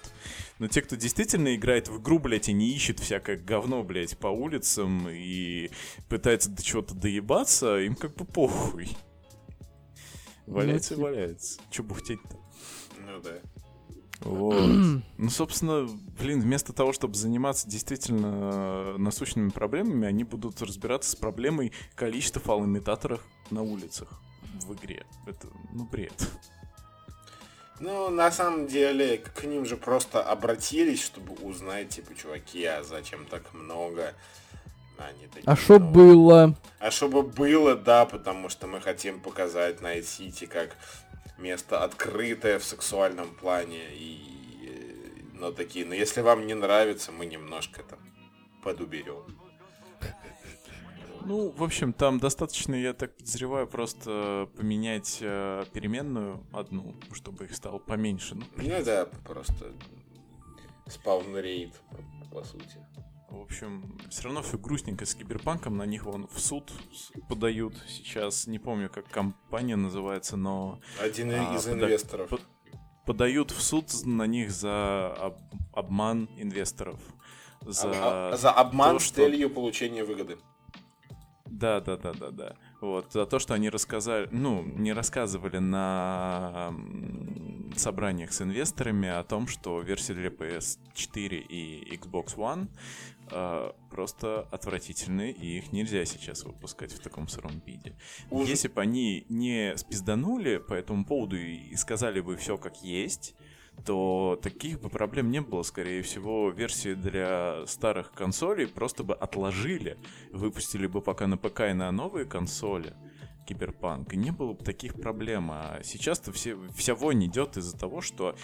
Но те, кто действительно играет в игру, блядь, и не ищет всякое говно, блядь, по улицам и пытается до чего-то доебаться, им как бы похуй. Валяется и валяется. Че бухтеть-то? Ну да. Вот. ну, собственно, блин, вместо того, чтобы заниматься действительно насущными проблемами, они будут разбираться с проблемой количества фалоимитаторов на улицах в игре. Это, ну, бред. Ну, на самом деле, к ним же просто обратились, чтобы узнать, типа, чуваки, а зачем так много? Они такие, а что ну, было? А чтобы было, да, потому что мы хотим показать Найт Сити как место открытое в сексуальном плане. И, но такие, но если вам не нравится, мы немножко там подуберем. Ну, в общем, там достаточно, я так подозреваю, просто поменять э, переменную одну, чтобы их стало поменьше. Ну, ну да, просто спаун рейд, по, по сути. В общем, все равно все грустненько с киберпанком. На них вон в суд подают сейчас. Не помню, как компания называется, но... Один а, из пода- инвесторов. Под- подают в суд на них за об- обман инвесторов. За, а, а, за обман то, с целью получения выгоды. Да, да, да, да, да. Вот, за то, что они рассказали, ну, не рассказывали на собраниях с инвесторами о том, что версии для PS4 и Xbox One э, просто отвратительны, и их нельзя сейчас выпускать в таком сыром виде. Уже... Если бы они не спизданули по этому поводу и сказали бы все как есть, то таких бы проблем не было. Скорее всего, версии для старых консолей просто бы отложили, выпустили бы пока на ПК и на новые консоли киберпанк, и не было бы таких проблем. А сейчас-то все, вся вонь идет из-за того, что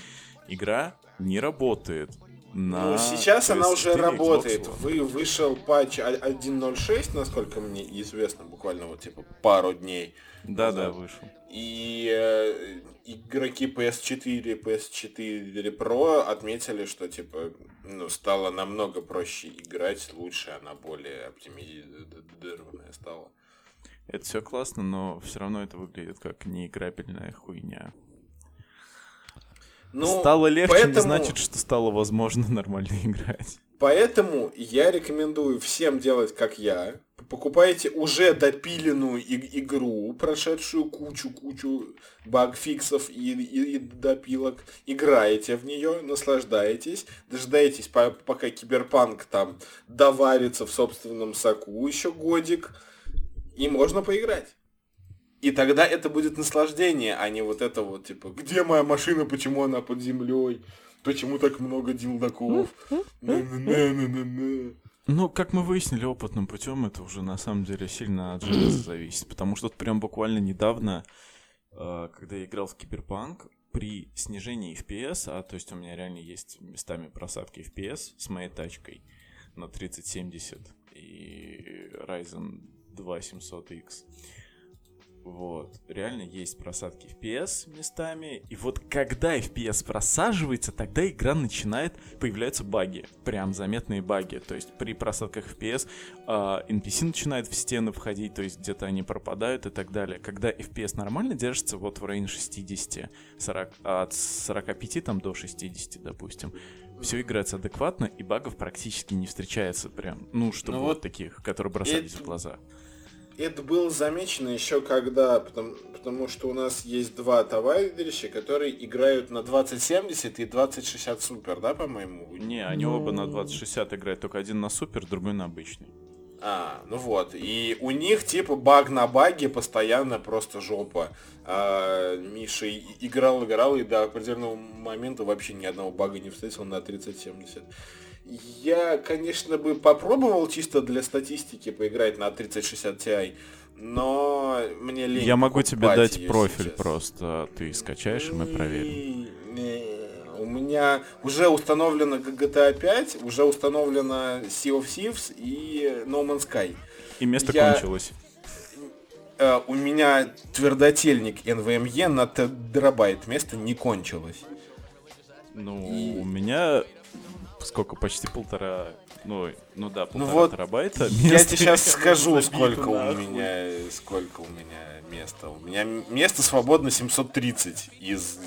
игра не работает. На ну, сейчас она уже работает. Вы вышел патч 1.06, насколько мне известно, буквально вот типа пару дней. Да, да, вышел. И э, игроки PS4, PS4 Pro отметили, что типа ну, стало намного проще играть, лучше, она более оптимизированная стала. Это все классно, но все равно это выглядит как неиграбельная хуйня. Ну, стало легче, поэтому... не значит, что стало возможно <laughs> нормально играть. Поэтому я рекомендую всем делать как я. Покупайте уже допиленную и- игру, прошедшую кучу-кучу багфиксов и, и, и допилок. Играете в нее, наслаждаетесь, дожидаетесь, по- пока киберпанк там доварится в собственном соку еще годик, и можно поиграть. И тогда это будет наслаждение, а не вот это вот, типа, где моя машина, почему она под землей, почему так много дилдаков. Ну, как мы выяснили опытным путем, это уже на самом деле сильно от железа <clears throat> зависит. Потому что вот прям буквально недавно, э, когда я играл в Киберпанк, при снижении FPS, а то есть у меня реально есть местами просадки FPS с моей тачкой на 3070 и Ryzen 2 700X, вот. Реально есть просадки FPS местами. И вот когда FPS просаживается, тогда игра начинает... Появляются баги. Прям заметные баги. То есть при просадках FPS э, NPC начинает в стены входить, то есть где-то они пропадают и так далее. Когда FPS нормально держится, вот в районе 60, 40, от 45 там до 60, допустим, все играется адекватно, и багов практически не встречается прям, ну, чтобы ну, вот таких, которые бросались это... в глаза это было замечено еще когда, потому, потому что у нас есть два товарища, которые играют на 2070 и 2060 супер, да, по-моему? Не, они ну... оба на 2060 играют, только один на супер, другой на обычный. А, ну вот. И у них типа баг на баге постоянно просто жопа. А, Миша играл, играл, и до определенного момента вообще ни одного бага не встретил на 3070. Я, конечно, бы попробовал чисто для статистики поиграть на 3060 Ti, но мне лень. Я могу тебе дать профиль сейчас. просто, ты скачаешь, и мы проверим. У меня уже установлено GTA 5, уже установлено Sea of Thieves и No Man's Sky. И место Я... кончилось. Uh, у меня твердотельник NVMe на терабайт, место не кончилось. Ну, и... у меня сколько, почти полтора, ну, ну да, полтора ну вот терабайта. Я тебе сейчас скажу, сколько у меня, сколько у меня места. У меня место свободно 730 из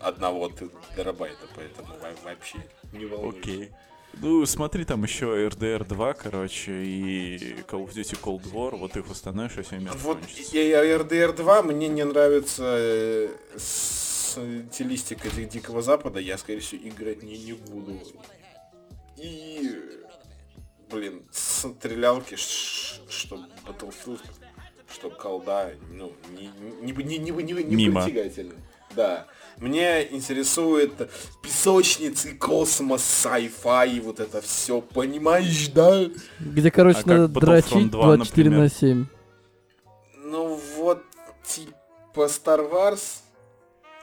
одного терабайта, поэтому вообще не волнуйся. Окей. Ну, смотри, там еще RDR 2, короче, и Call of Duty Cold War, вот их установишь, и все место Вот я, RDR 2 мне не нравится э, стилистика Дикого Запада, я, скорее всего, играть не, не буду. И, блин, стрелялки, что Battlefield, что колда, ну, не, не, не, не, не, не Мимо. притягательно. Да. Мне интересует песочницы, космос, sci-fi, вот это все, понимаешь, да? Где, короче, а надо дрочить 2, 24 например? на 7. Ну вот, типа Star Wars,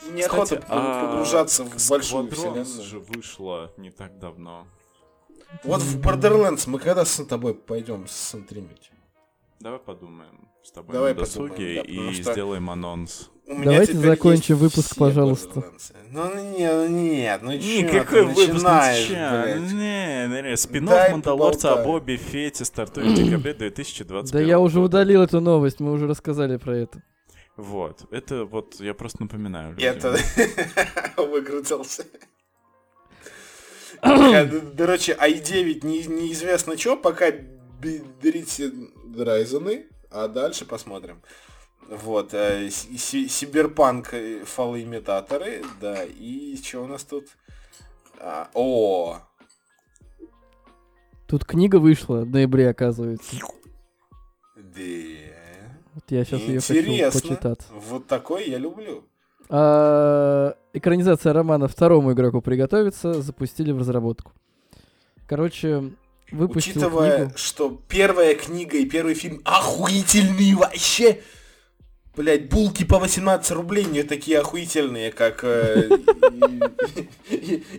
и неохота Кстати, погружаться а в большую вселенную. же вышла не так давно. Вот в Borderlands мы когда с тобой пойдем стримить? Давай подумаем с тобой Давай на досуге подумаем, да, и что- сделаем анонс. У Давайте закончим выпуск, пожалуйста. Borderlands. Ну не, ну нет, ну чё Никакой ты выпуск начинаешь, не блядь? Не, не, не. Спин Мандалорца о поболтаю. Бобби Фете стартует в декабре <clears throat> 2021 Да я уже удалил эту новость, мы уже рассказали про это. Вот, это вот я просто напоминаю. Это <laughs> выкрутился. Короче, i9 не- неизвестно что, пока бе- берите Ryzen, а дальше посмотрим. Вот, э, Сиберпанк э, фалоимитаторы, да, и что у нас тут? А, О, Тут книга вышла в ноябре, оказывается. да. Вот я сейчас ее хочу Интересно. почитать. Вот такой я люблю. А, экранизация романа второму игроку приготовиться запустили в разработку. Короче, выпустил Учитывая, книгу. что первая книга и первый фильм охуительные вообще. Блять, булки по 18 рублей не такие охуительные, как э,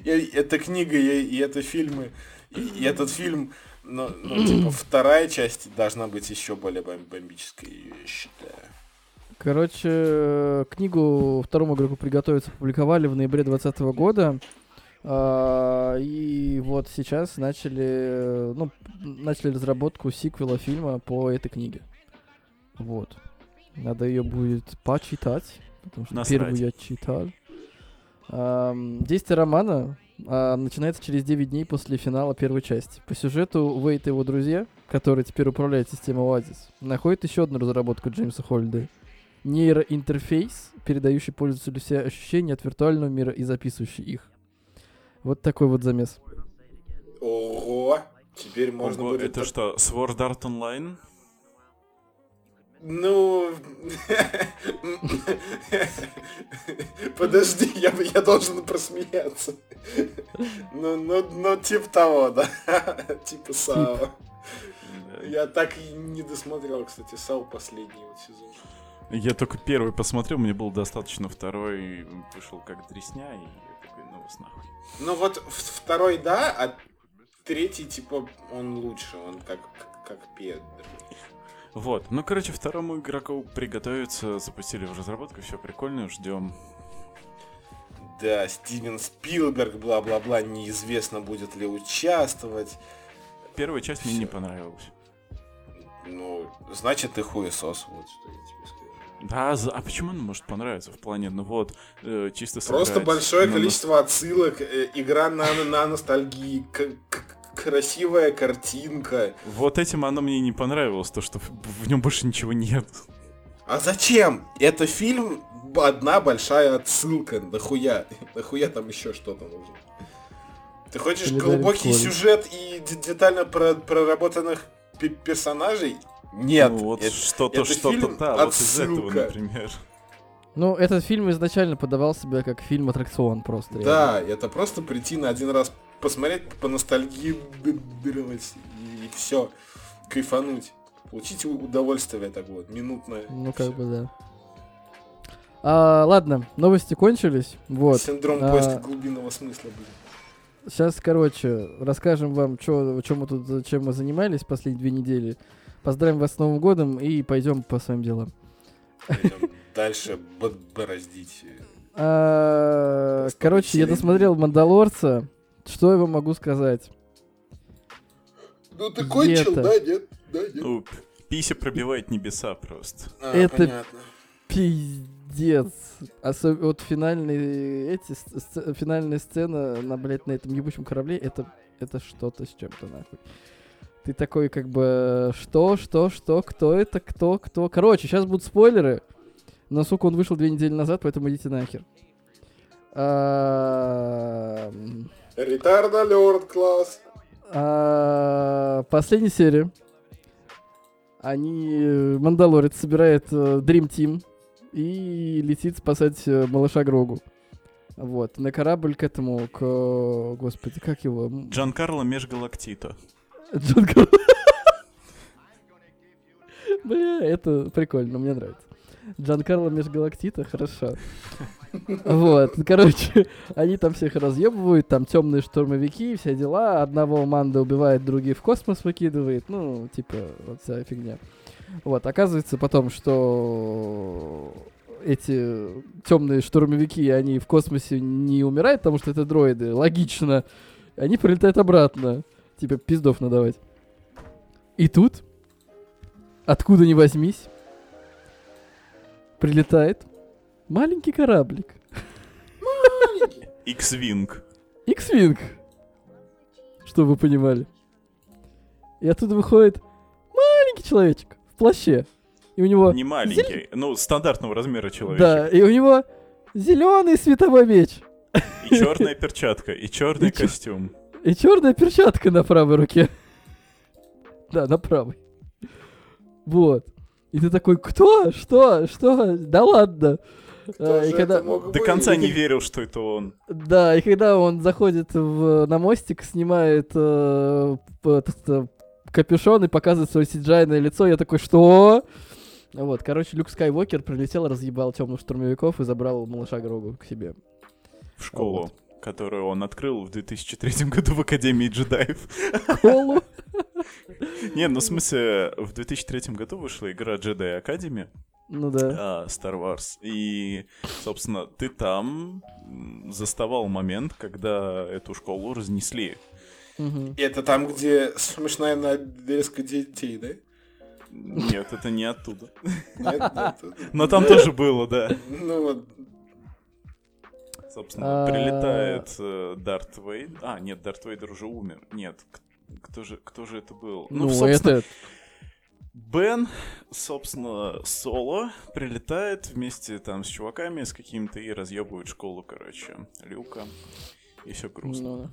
эта книга и это фильмы. И этот фильм, ну, типа, вторая часть должна быть еще более бом- бомбической, я считаю. Короче, книгу второму игроку приготовиться опубликовали в ноябре 2020 года. А, И вот сейчас начали, ну, начали разработку сиквела фильма по этой книге. Вот. Надо ее будет почитать, потому что Насрать. первую я читал. Действие романа а, начинается через 9 дней после финала первой части. По сюжету Уэйт и его друзья, которые теперь управляют системой Oasis, находят еще одну разработку Джеймса Холлидея. Нейроинтерфейс, передающий пользователю все ощущения от виртуального мира и записывающий их. Вот такой вот замес. Ого! Теперь можно Ого, будет... это что, Sword Art Online? Ну... Подожди, я, я должен просмеяться. Ну, ну, ну, типа того, да. Типа САО. Я так и не досмотрел, кстати, САУ последний вот сезон. Я только первый посмотрел, мне было достаточно, второй вышел как дресня, и я такой, ну вас нахуй. Ну вот второй, да, а третий, типа, он лучше, он как, как Педро. Вот, ну короче, второму игроку приготовиться, запустили в разработку, все прикольно, ждем. Да, Стивен Спилберг, бла-бла-бла, неизвестно, будет ли участвовать. Первая часть мне не понравилась. Ну, значит, ты хуесос, вот что я тебе скажу. Да, за- а почему она может понравиться в плане, ну вот, э, чисто Просто сыграть большое на- количество отсылок, э, игра на, на ностальгии, к- к- красивая картинка. Вот этим оно мне не понравилось, то, что в, нем больше ничего нет. А зачем? Это фильм одна большая отсылка. Нахуя? Нахуя там еще что-то нужно? Ты хочешь глубокий сюжет и д- детально про- проработанных пе- персонажей? Нет. Ну, вот это- что-то, это что-то, фильм да, вот из этого, отсылка. например. Ну, этот фильм изначально подавал себя как фильм-аттракцион просто. реально. Да, это просто прийти на один раз посмотреть, по ностальгировать и все, кайфануть. Получить удовольствие такое вот, минутное. Ну, как бы, да. А, ладно, новости кончились. Вот. Синдром А, поиска глубинного смысла будет. Сейчас, короче, расскажем вам, чё, чем мы тут, чем мы занимались последние две недели. Поздравим вас с Новым годом и пойдем по своим делам. Пойдем Дальше бороздить. А, Просто короче, я досмотрел Мандалорца. Что я вам могу сказать? Ну ты кончил, да, нет? Да, нет. Ну, пися пробивает небеса просто. А, это- понятно. Пиздец. Особенно вот финальные эти сц- финальная сцена на, блядь, на этом ебучем корабле, это, это что-то с чем-то нахуй. Ты такой как бы, что, что, что, кто это, кто, кто. Короче, сейчас будут спойлеры. Но, сука, он вышел две недели назад, поэтому идите нахер. А, м, Ретард алерт, класс. а, Последняя серия. Они... э, Мандалорец собирает э, Dream Team и летит спасать э, малыша Грогу. Вот. На корабль к этому, к... э, Господи, как его? Джан Карло Межгалактито. Джон <laughs> Бля, это прикольно, мне нравится. Джан Карло Межгалактита, хорошо. Вот, короче, <laughs> они там всех разъебывают, там темные штурмовики, все дела. Одного Манда убивает, другие в космос выкидывает. Ну, типа, вот вся фигня. Вот, оказывается потом, что эти темные штурмовики, они в космосе не умирают, потому что это дроиды. Логично. Они прилетают обратно. Типа пиздов надавать. И тут, откуда ни возьмись, прилетает маленький кораблик. X-Wing. X-Wing. Чтобы вы понимали. И оттуда выходит маленький человечек в плаще. И у него... Не маленький, ну, стандартного размера человечек. Да, и у него зеленый световой меч. И черная перчатка, и черный костюм. И черная перчатка на правой руке. Да, на правой. Вот. И ты такой, кто? Что? Что? Да ладно. Кто А, и когда- это мог До быть? конца не верил, что это он. Да, и когда он заходит в, на мостик, снимает э, этот, э, капюшон и показывает свое сиджайное лицо, я такой, что? Вот, короче, Люк Скайуокер прилетел, разъебал темных штурмовиков и забрал малыша Грогу к себе. В школу, которую он открыл в 2003 году в Академии джедаев. Колу. Не, ну в смысле, в 2003 году вышла игра Jedi Academy, Ну да. а, Star Wars. И, собственно, ты там заставал момент, когда эту школу разнесли. Мгм. Это там, где смешная нарезка детей, да? Нет, это не оттуда. Нет, нет. Но там тоже было, да. Ну вот, Собственно, А. прилетает э, Дарт Вейдер. А, нет, Дарт Вейдер уже умер. Нет, кто же, кто же это был? Ну, собственно, это... Бен, собственно, соло прилетает вместе там с чуваками, с какими-то и разъебывает школу, короче, Люка. И все грустно. Ну,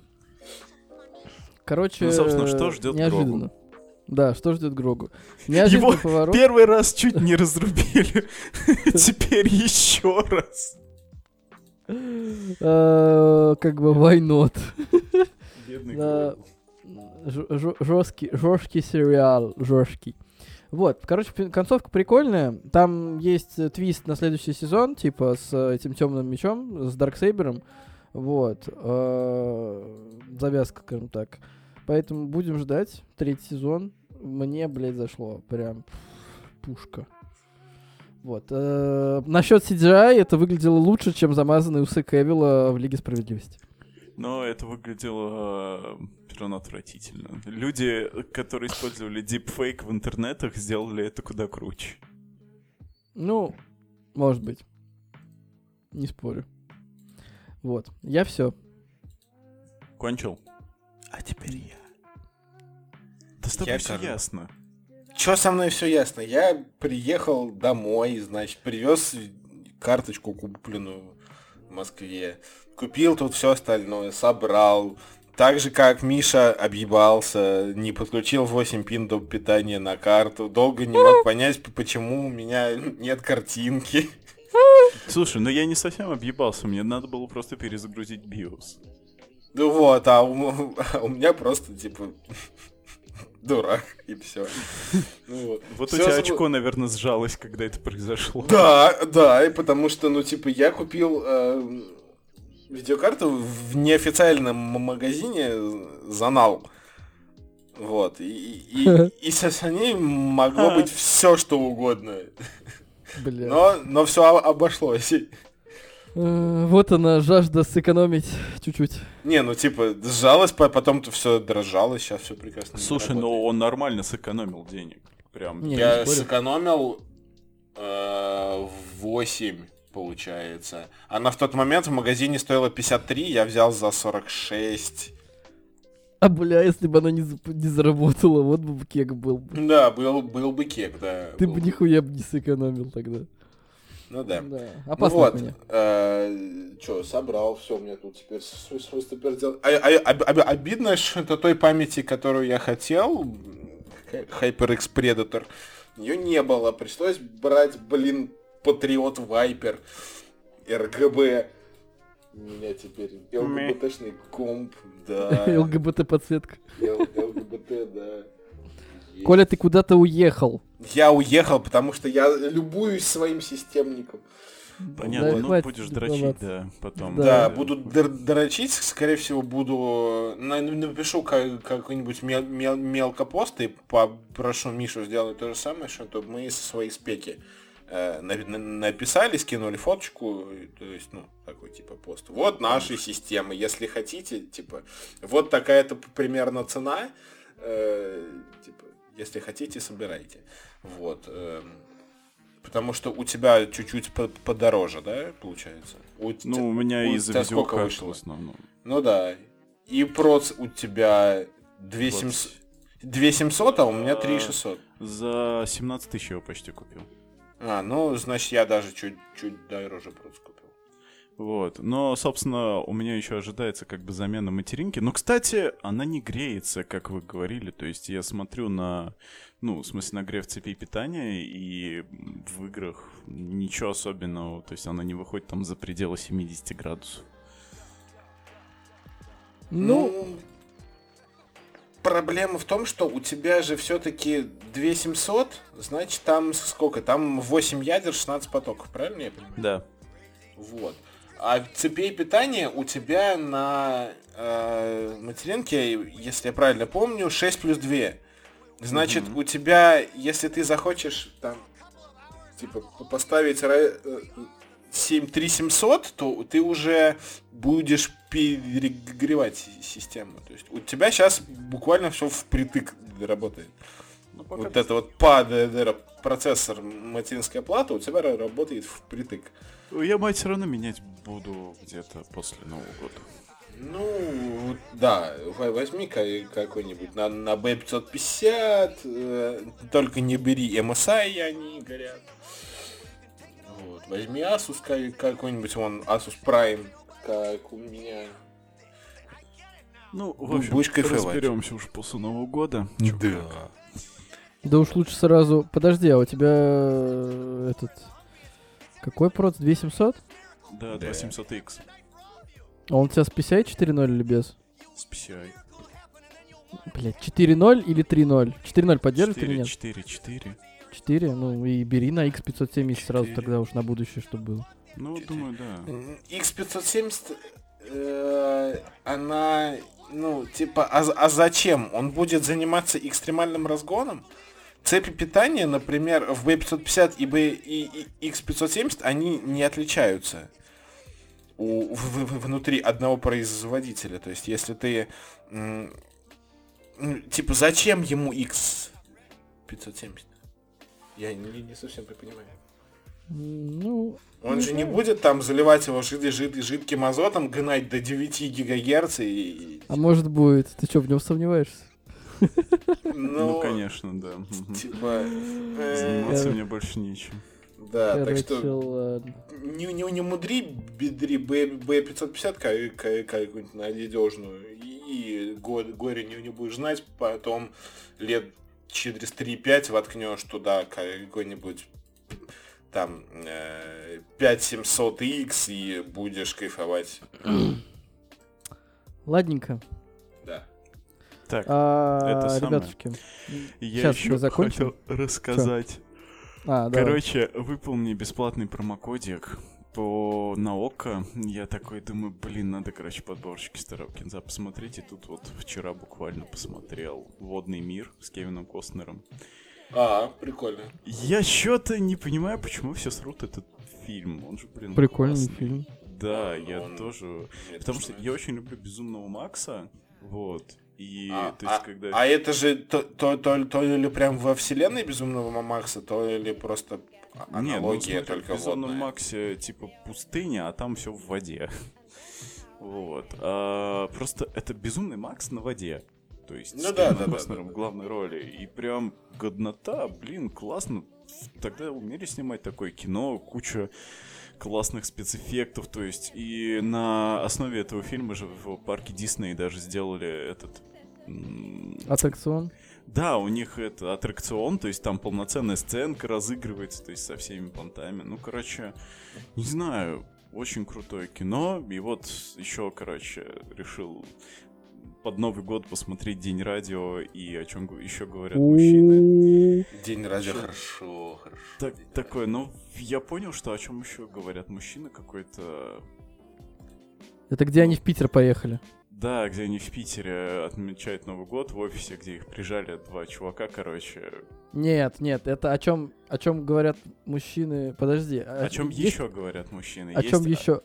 Короче, Ну, собственно, что ждёт неожиданно. Да, что ждет Грогу? <laughs> Его Неожиданный поворот. первый раз чуть не разрубили. <laughs> <laughs> Теперь еще раз. Э, Как бы why not? Жесткий, жесткий сериал, жесткий. Вот, короче, концовка прикольная. Там есть э, твист на следующий сезон, типа с э, этим темным мечом, с Дарксейбером. Вот. э, Завязка, скажем так. Поэтому будем ждать третий сезон. Мне, блядь, зашло. Прям пушка. Вот. э, Насчет CGI это выглядело лучше, чем замазанные усы Кевилла в Лиге Справедливости. Но это выглядело все равно отвратительно. Люди, которые использовали дипфейк в интернетах, сделали это куда круче. Ну, может быть. Не спорю. Вот. Я все. Кончил? А теперь я. Да с тобой Я, все короче, ясно. Чё со мной все ясно? Я приехал домой, значит, привез карточку купленную в Москве. Купил тут все остальное, собрал. Так же, как Миша объебался, не подключил 8 пин до питания на карту. Долго не мог понять, почему у меня нет картинки. Слушай, ну я не совсем объебался, мне надо было просто перезагрузить BIOS. Ну вот, а у, <laughs> а у меня просто, типа, дурак, и все. Вот у Всё тебя очко, наверное, сжалось, когда это произошло. Да, да, и потому что, ну, типа, я купил э, видеокарту в неофициальном магазине Занал. Вот, и, и, и со с ней могло быть все, что угодно. Бля. Но, но все обошлось. Э, Вот она, жажда сэкономить чуть-чуть. Не, ну типа, сжалось, по- потом-то все дрожало, сейчас все прекрасно. Слушай, ну он нормально сэкономил денег. Прям. Не, Я спорю. сэкономил э, 8, получается. Она в тот момент в магазине стоила 53, я взял за 46. А бля, если бы она не, не заработала, вот бы кек был бы. Да, был, был бы кек, да. Ты был бы нихуя бы не сэкономил тогда. Ну да. Да. Ну Опасно вот, от меня. что, собрал, все, у меня тут теперь свой свой теперь дел- А- а- об- об- обидно, <laughs> что это той памяти, которую я хотел, HyperX Predator, ее не было. Пришлось брать, блин, Patriot Viper, RGB. У меня теперь ЛГБТшный комп, да. <laughs> ЛГБТ подсветка. Л- ЛГБТ, да. Коля, ты куда-то уехал. Я уехал, потому что я любуюсь своим системником. Понятно, Да, ну хватит будешь дрочить, да, потом. Да. Да, буду др- дрочить, скорее всего, буду... на- Напишу ка- какой-нибудь мел- мел- мелкопост и попрошу Мишу сделать то же самое, чтобы мы свои спеки э, на- на- написали, скинули фоточку, то есть, ну, такой типа пост. Вот наши системы, если хотите, типа, вот такая-то примерно цена, э, типа, если хотите, собирайте. Вот. эм, потому что у тебя чуть-чуть по- подороже, да, получается? У Ну, у меня у из-за сколько вышло? в основном. Ну да. И проц у тебя 2700, 2700, а у меня 3600. За 17 тысяч его почти купил. А, ну, значит, я даже чуть-чуть дороже проц купил. Вот. Но, собственно, у меня еще ожидается как бы замена материнки. Но, кстати, она не греется, как вы говорили. То есть я смотрю на, ну, в смысле, нагрев цепей питания, и в играх ничего особенного. То есть она не выходит там за пределы 70 градусов. Ну, проблема в том, что у тебя же все-таки 2700, значит, там сколько? Там 8 ядер, 16 потоков, правильно я понимаю? Да. Вот. А цепей питания у тебя на э, материнке, если я правильно помню, 6 плюс 2. Значит, у тебя, если ты захочешь там, типа, поставить ра- э, 73700, то ты уже будешь перегревать си- систему. То есть у тебя сейчас буквально все впритык работает. Ну, пока Вот это вот PAD процессор материнская плата у тебя ра- работает впритык. Я мать все равно менять буду где-то после Нового года. Ну, да, возьми ка- какой-нибудь на, на B550, э, только не бери MSI, они горят. Вот, возьми Asus ка- какой-нибудь, вон Asus Prime, как у меня. Ну, в Бу- общем, будешь кайфовать. разберемся уже после Нового года. Чё как. Да уж лучше сразу... Подожди, а у тебя э, этот... Какой проц? 2700? Да, Да. 2700X А он у тебя с PCI 4.0 или без? с PCI. Блять, 4.0 или 3.0? 4.0 поддержит или 4, нет? 4, 4. 4? Ну и бери на X570 сразу 4. тогда уж на будущее, чтобы было. Ну, Четыре. думаю, да. М, X570, э, она, ну, типа, а, а зачем? Он будет заниматься экстремальным разгоном? Цепи питания, например, в B550 и, B, и, и X570, они не отличаются у, в- в- внутри одного производителя. То есть, если ты... м, ну, типа, зачем ему X570? Я не, не совсем понимаю. Ну, Он Не же не знаю. будет там заливать его жид, жид, жидким азотом, гнать до 9 гигагерц и... а может будет. Ты что, в нем сомневаешься? Ну, конечно, да. Типа... э, Заниматься мне больше нечем. Да, так что ладно. не, не, не мудри, бедри Б, Б550 как- как- какую-нибудь надежную, и, и го- горе не, не будешь знать, потом лет через 3-5 воткнешь туда какой-нибудь там э, 5700X и будешь кайфовать. Ладненько. Так, А, это самое. ребятушки. я сейчас еще мы закончим. хотел рассказать. А. Короче, выпал мне бесплатный промокодик по на ОККО. Я такой думаю, блин, надо, короче, подборщики старого кинза посмотреть. И тут вот вчера буквально посмотрел «Водный мир» с Кевином Костнером. А, прикольно. Я что-то не понимаю, почему все срут этот фильм. Он же, блин, Прикольный классный. фильм. Да, Да, я он- тоже... Мне Потому что я нравится. очень люблю «Безумного Макса», вот. И, А, то есть, а- когда... а это же то, то, то, то ли прям во вселенной Безумного Макса, то ли просто а- Нет, ну, аналогия смотри, только в «Безумном водная. Максе» типа пустыня, а там все в воде. <laughs> Вот. А, просто это «Безумный Макс» на воде. То есть Ну с да, да, да, в главной роли. И прям годнота, блин, классно. Тогда умели снимать такое кино, куча классных спецэффектов, то есть и на основе этого фильма же в парке Дисней даже сделали этот Аттракцион. да, у них это аттракцион, то есть там полноценная сценка разыгрывается, то есть со всеми понтами. Ну, короче, не знаю, очень крутое кино. И вот еще, короче, решил под Новый год посмотреть День радио и о чем еще говорят мужчины. День радио хорошо, хорошо. Так, такое, ну, я понял, что о чем еще говорят мужчины какой-то... Это где они в Питер поехали? Да, где они в Питере отмечают Новый год в офисе, где их прижали два чувака, короче. Нет, нет, это о чем, о чем говорят мужчины. Подожди. О, о чем есть... еще говорят мужчины? О есть... чем еще?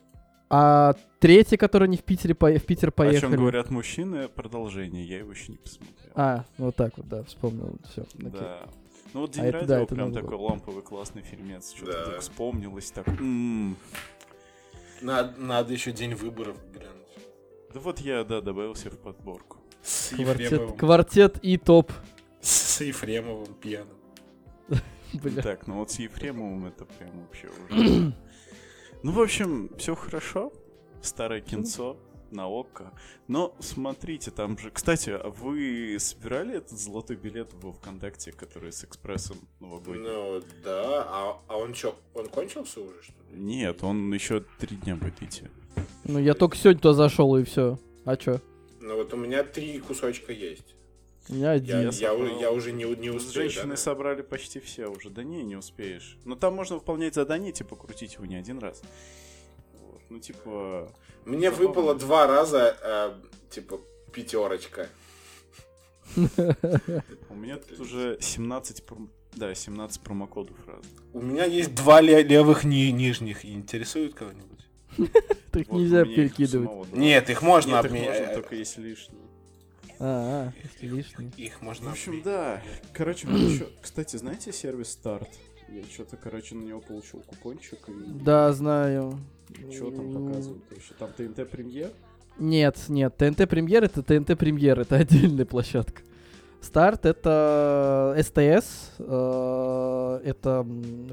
А третий, который не в Питере по... в Питер поехали. О чем говорят мужчины? Продолжение. Я его еще не посмотрел. А, вот так вот, да, вспомнил. Все. Да. Ну вот День а радио это, да, прям такой было. ламповый классный фильмец. Что-то да. так вспомнилось, так. М-м. Надо, надо еще день выборов глянуть. Да вот я, да, добавился в подборку. С квартет, квартет и топ. С Ефремовым пьяным. <laughs> Бля. Так, ну вот с Ефремовым это прям вообще <clears throat> уже. ну, в общем, все хорошо. Старое кинцо на ОККО. Но смотрите, там же... Кстати, а вы собирали этот золотой билет во ВКонтакте, который с экспрессом новогодним? Ну, да. А, а он что, он кончился уже, что ли? Нет, он еще три дня будет идти. Ну, я только сегодня туда зашел, и все. А чё? Ну, вот у меня три кусочка есть. У меня один. Я, я, я, я уже не, не успею. Женщины да? собрали почти все уже. Да не, не успеешь. Но там можно выполнять задание, типа, крутить его не один раз. Вот. Ну, типа... Мне Забавно. выпало два раза, э, типа, пятерочка. У меня тут уже 17 да, 17 промокодов раз. У меня есть два левых ни нижних. Интересует кого-нибудь? <laughs> Так нельзя перекидывать. Нет, их можно обменять. только если лишние. А, если лишние. Их можно В общем, да. Короче. <clears throat> Кстати, знаете сервис Старт? Я что-то, короче, на него получил купончик. И... Да, знаю. Что там показывают? Там ТНТ Премьер? Нет, нет, ТНТ Премьер это ТНТ Премьер, это отдельная площадка. Старт это СТС, э, это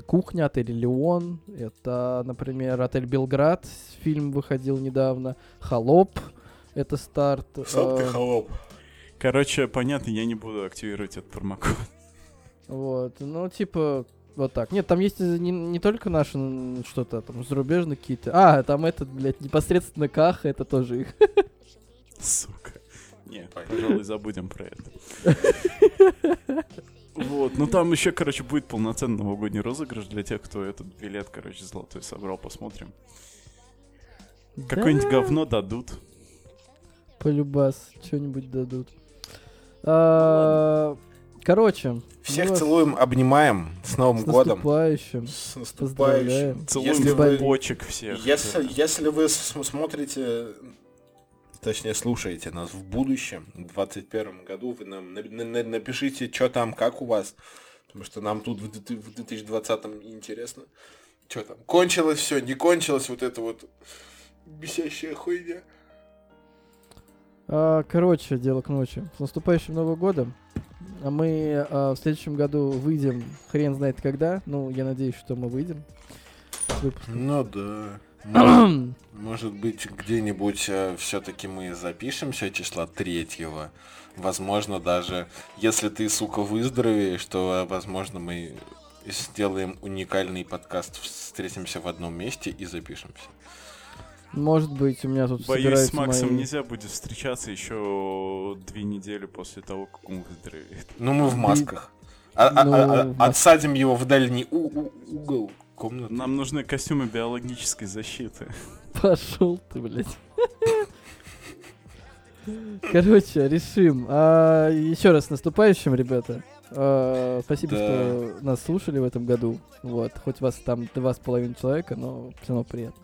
кухня, отель Леон, это, например, отель Белград, фильм выходил недавно, Холоп, это старт. Сам э, ты холоп. Короче, понятно, я не буду активировать этот промокод. Вот, ну, типа, вот так. Нет, там есть не, не только наши что-то, там, зарубежные какие-то. А, там этот, блядь, непосредственно Каха, это тоже их. Сука. Не, пожалуй, забудем про это. <laughs> Вот, ну там еще, короче, будет полноценный новогодний розыгрыш для тех, кто этот билет, короче, золотой собрал, посмотрим. Какое-нибудь говно дадут. Полюбас, что-нибудь дадут. А, короче. Всех целуем, обнимаем. С Новым годом. Наступающим. С наступающим. Целуем если почек всех. Если, если вы смотрите точнее, слушаете нас в будущем, в 2021 году, вы нам напишите, что там, как у вас, потому что нам тут в 2020 интересно, что там, кончилось все, не кончилось вот это вот бесящая хуйня. А, короче, дело к ночи. С наступающим Новым годом. А мы а, в следующем году выйдем, хрен знает когда. Ну, я надеюсь, что мы выйдем. Ну да. Может, может быть, где-нибудь э, все-таки мы запишемся числа третьего. Возможно, даже если ты, сука, выздоровеешь, то, э, возможно, мы сделаем уникальный подкаст, встретимся в одном месте и запишемся. Может быть, у меня тут Боюсь, с Максом мои... нельзя будет встречаться еще две недели после того, как он выздоровеет. Ну, мы в масках. А, а, ну, а, а, отсадим его в дальний угол комнаты. Нам нужны костюмы биологической защиты. <laughs> Пошел ты, блядь. Короче, решим. А, еще раз наступающим, ребята. А, спасибо, да. что нас слушали в этом году. Вот, хоть вас там два с половиной человека, но все равно приятно.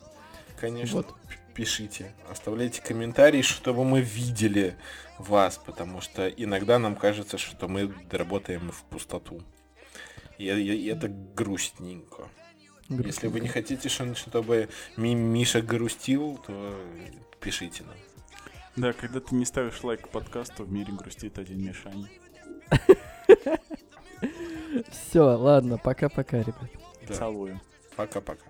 Конечно. Вот. Пишите, оставляйте комментарии, чтобы мы видели вас, потому что иногда нам кажется, что мы работаем в пустоту. И, и, и это грустненько. Грустненько. Если вы не хотите, чтобы Миша грустил, то пишите нам. Да, когда ты не ставишь лайк подкасту, в мире грустит один Мишань. <laughs> Все, ладно, пока-пока, ребят. Целую. Пока-пока.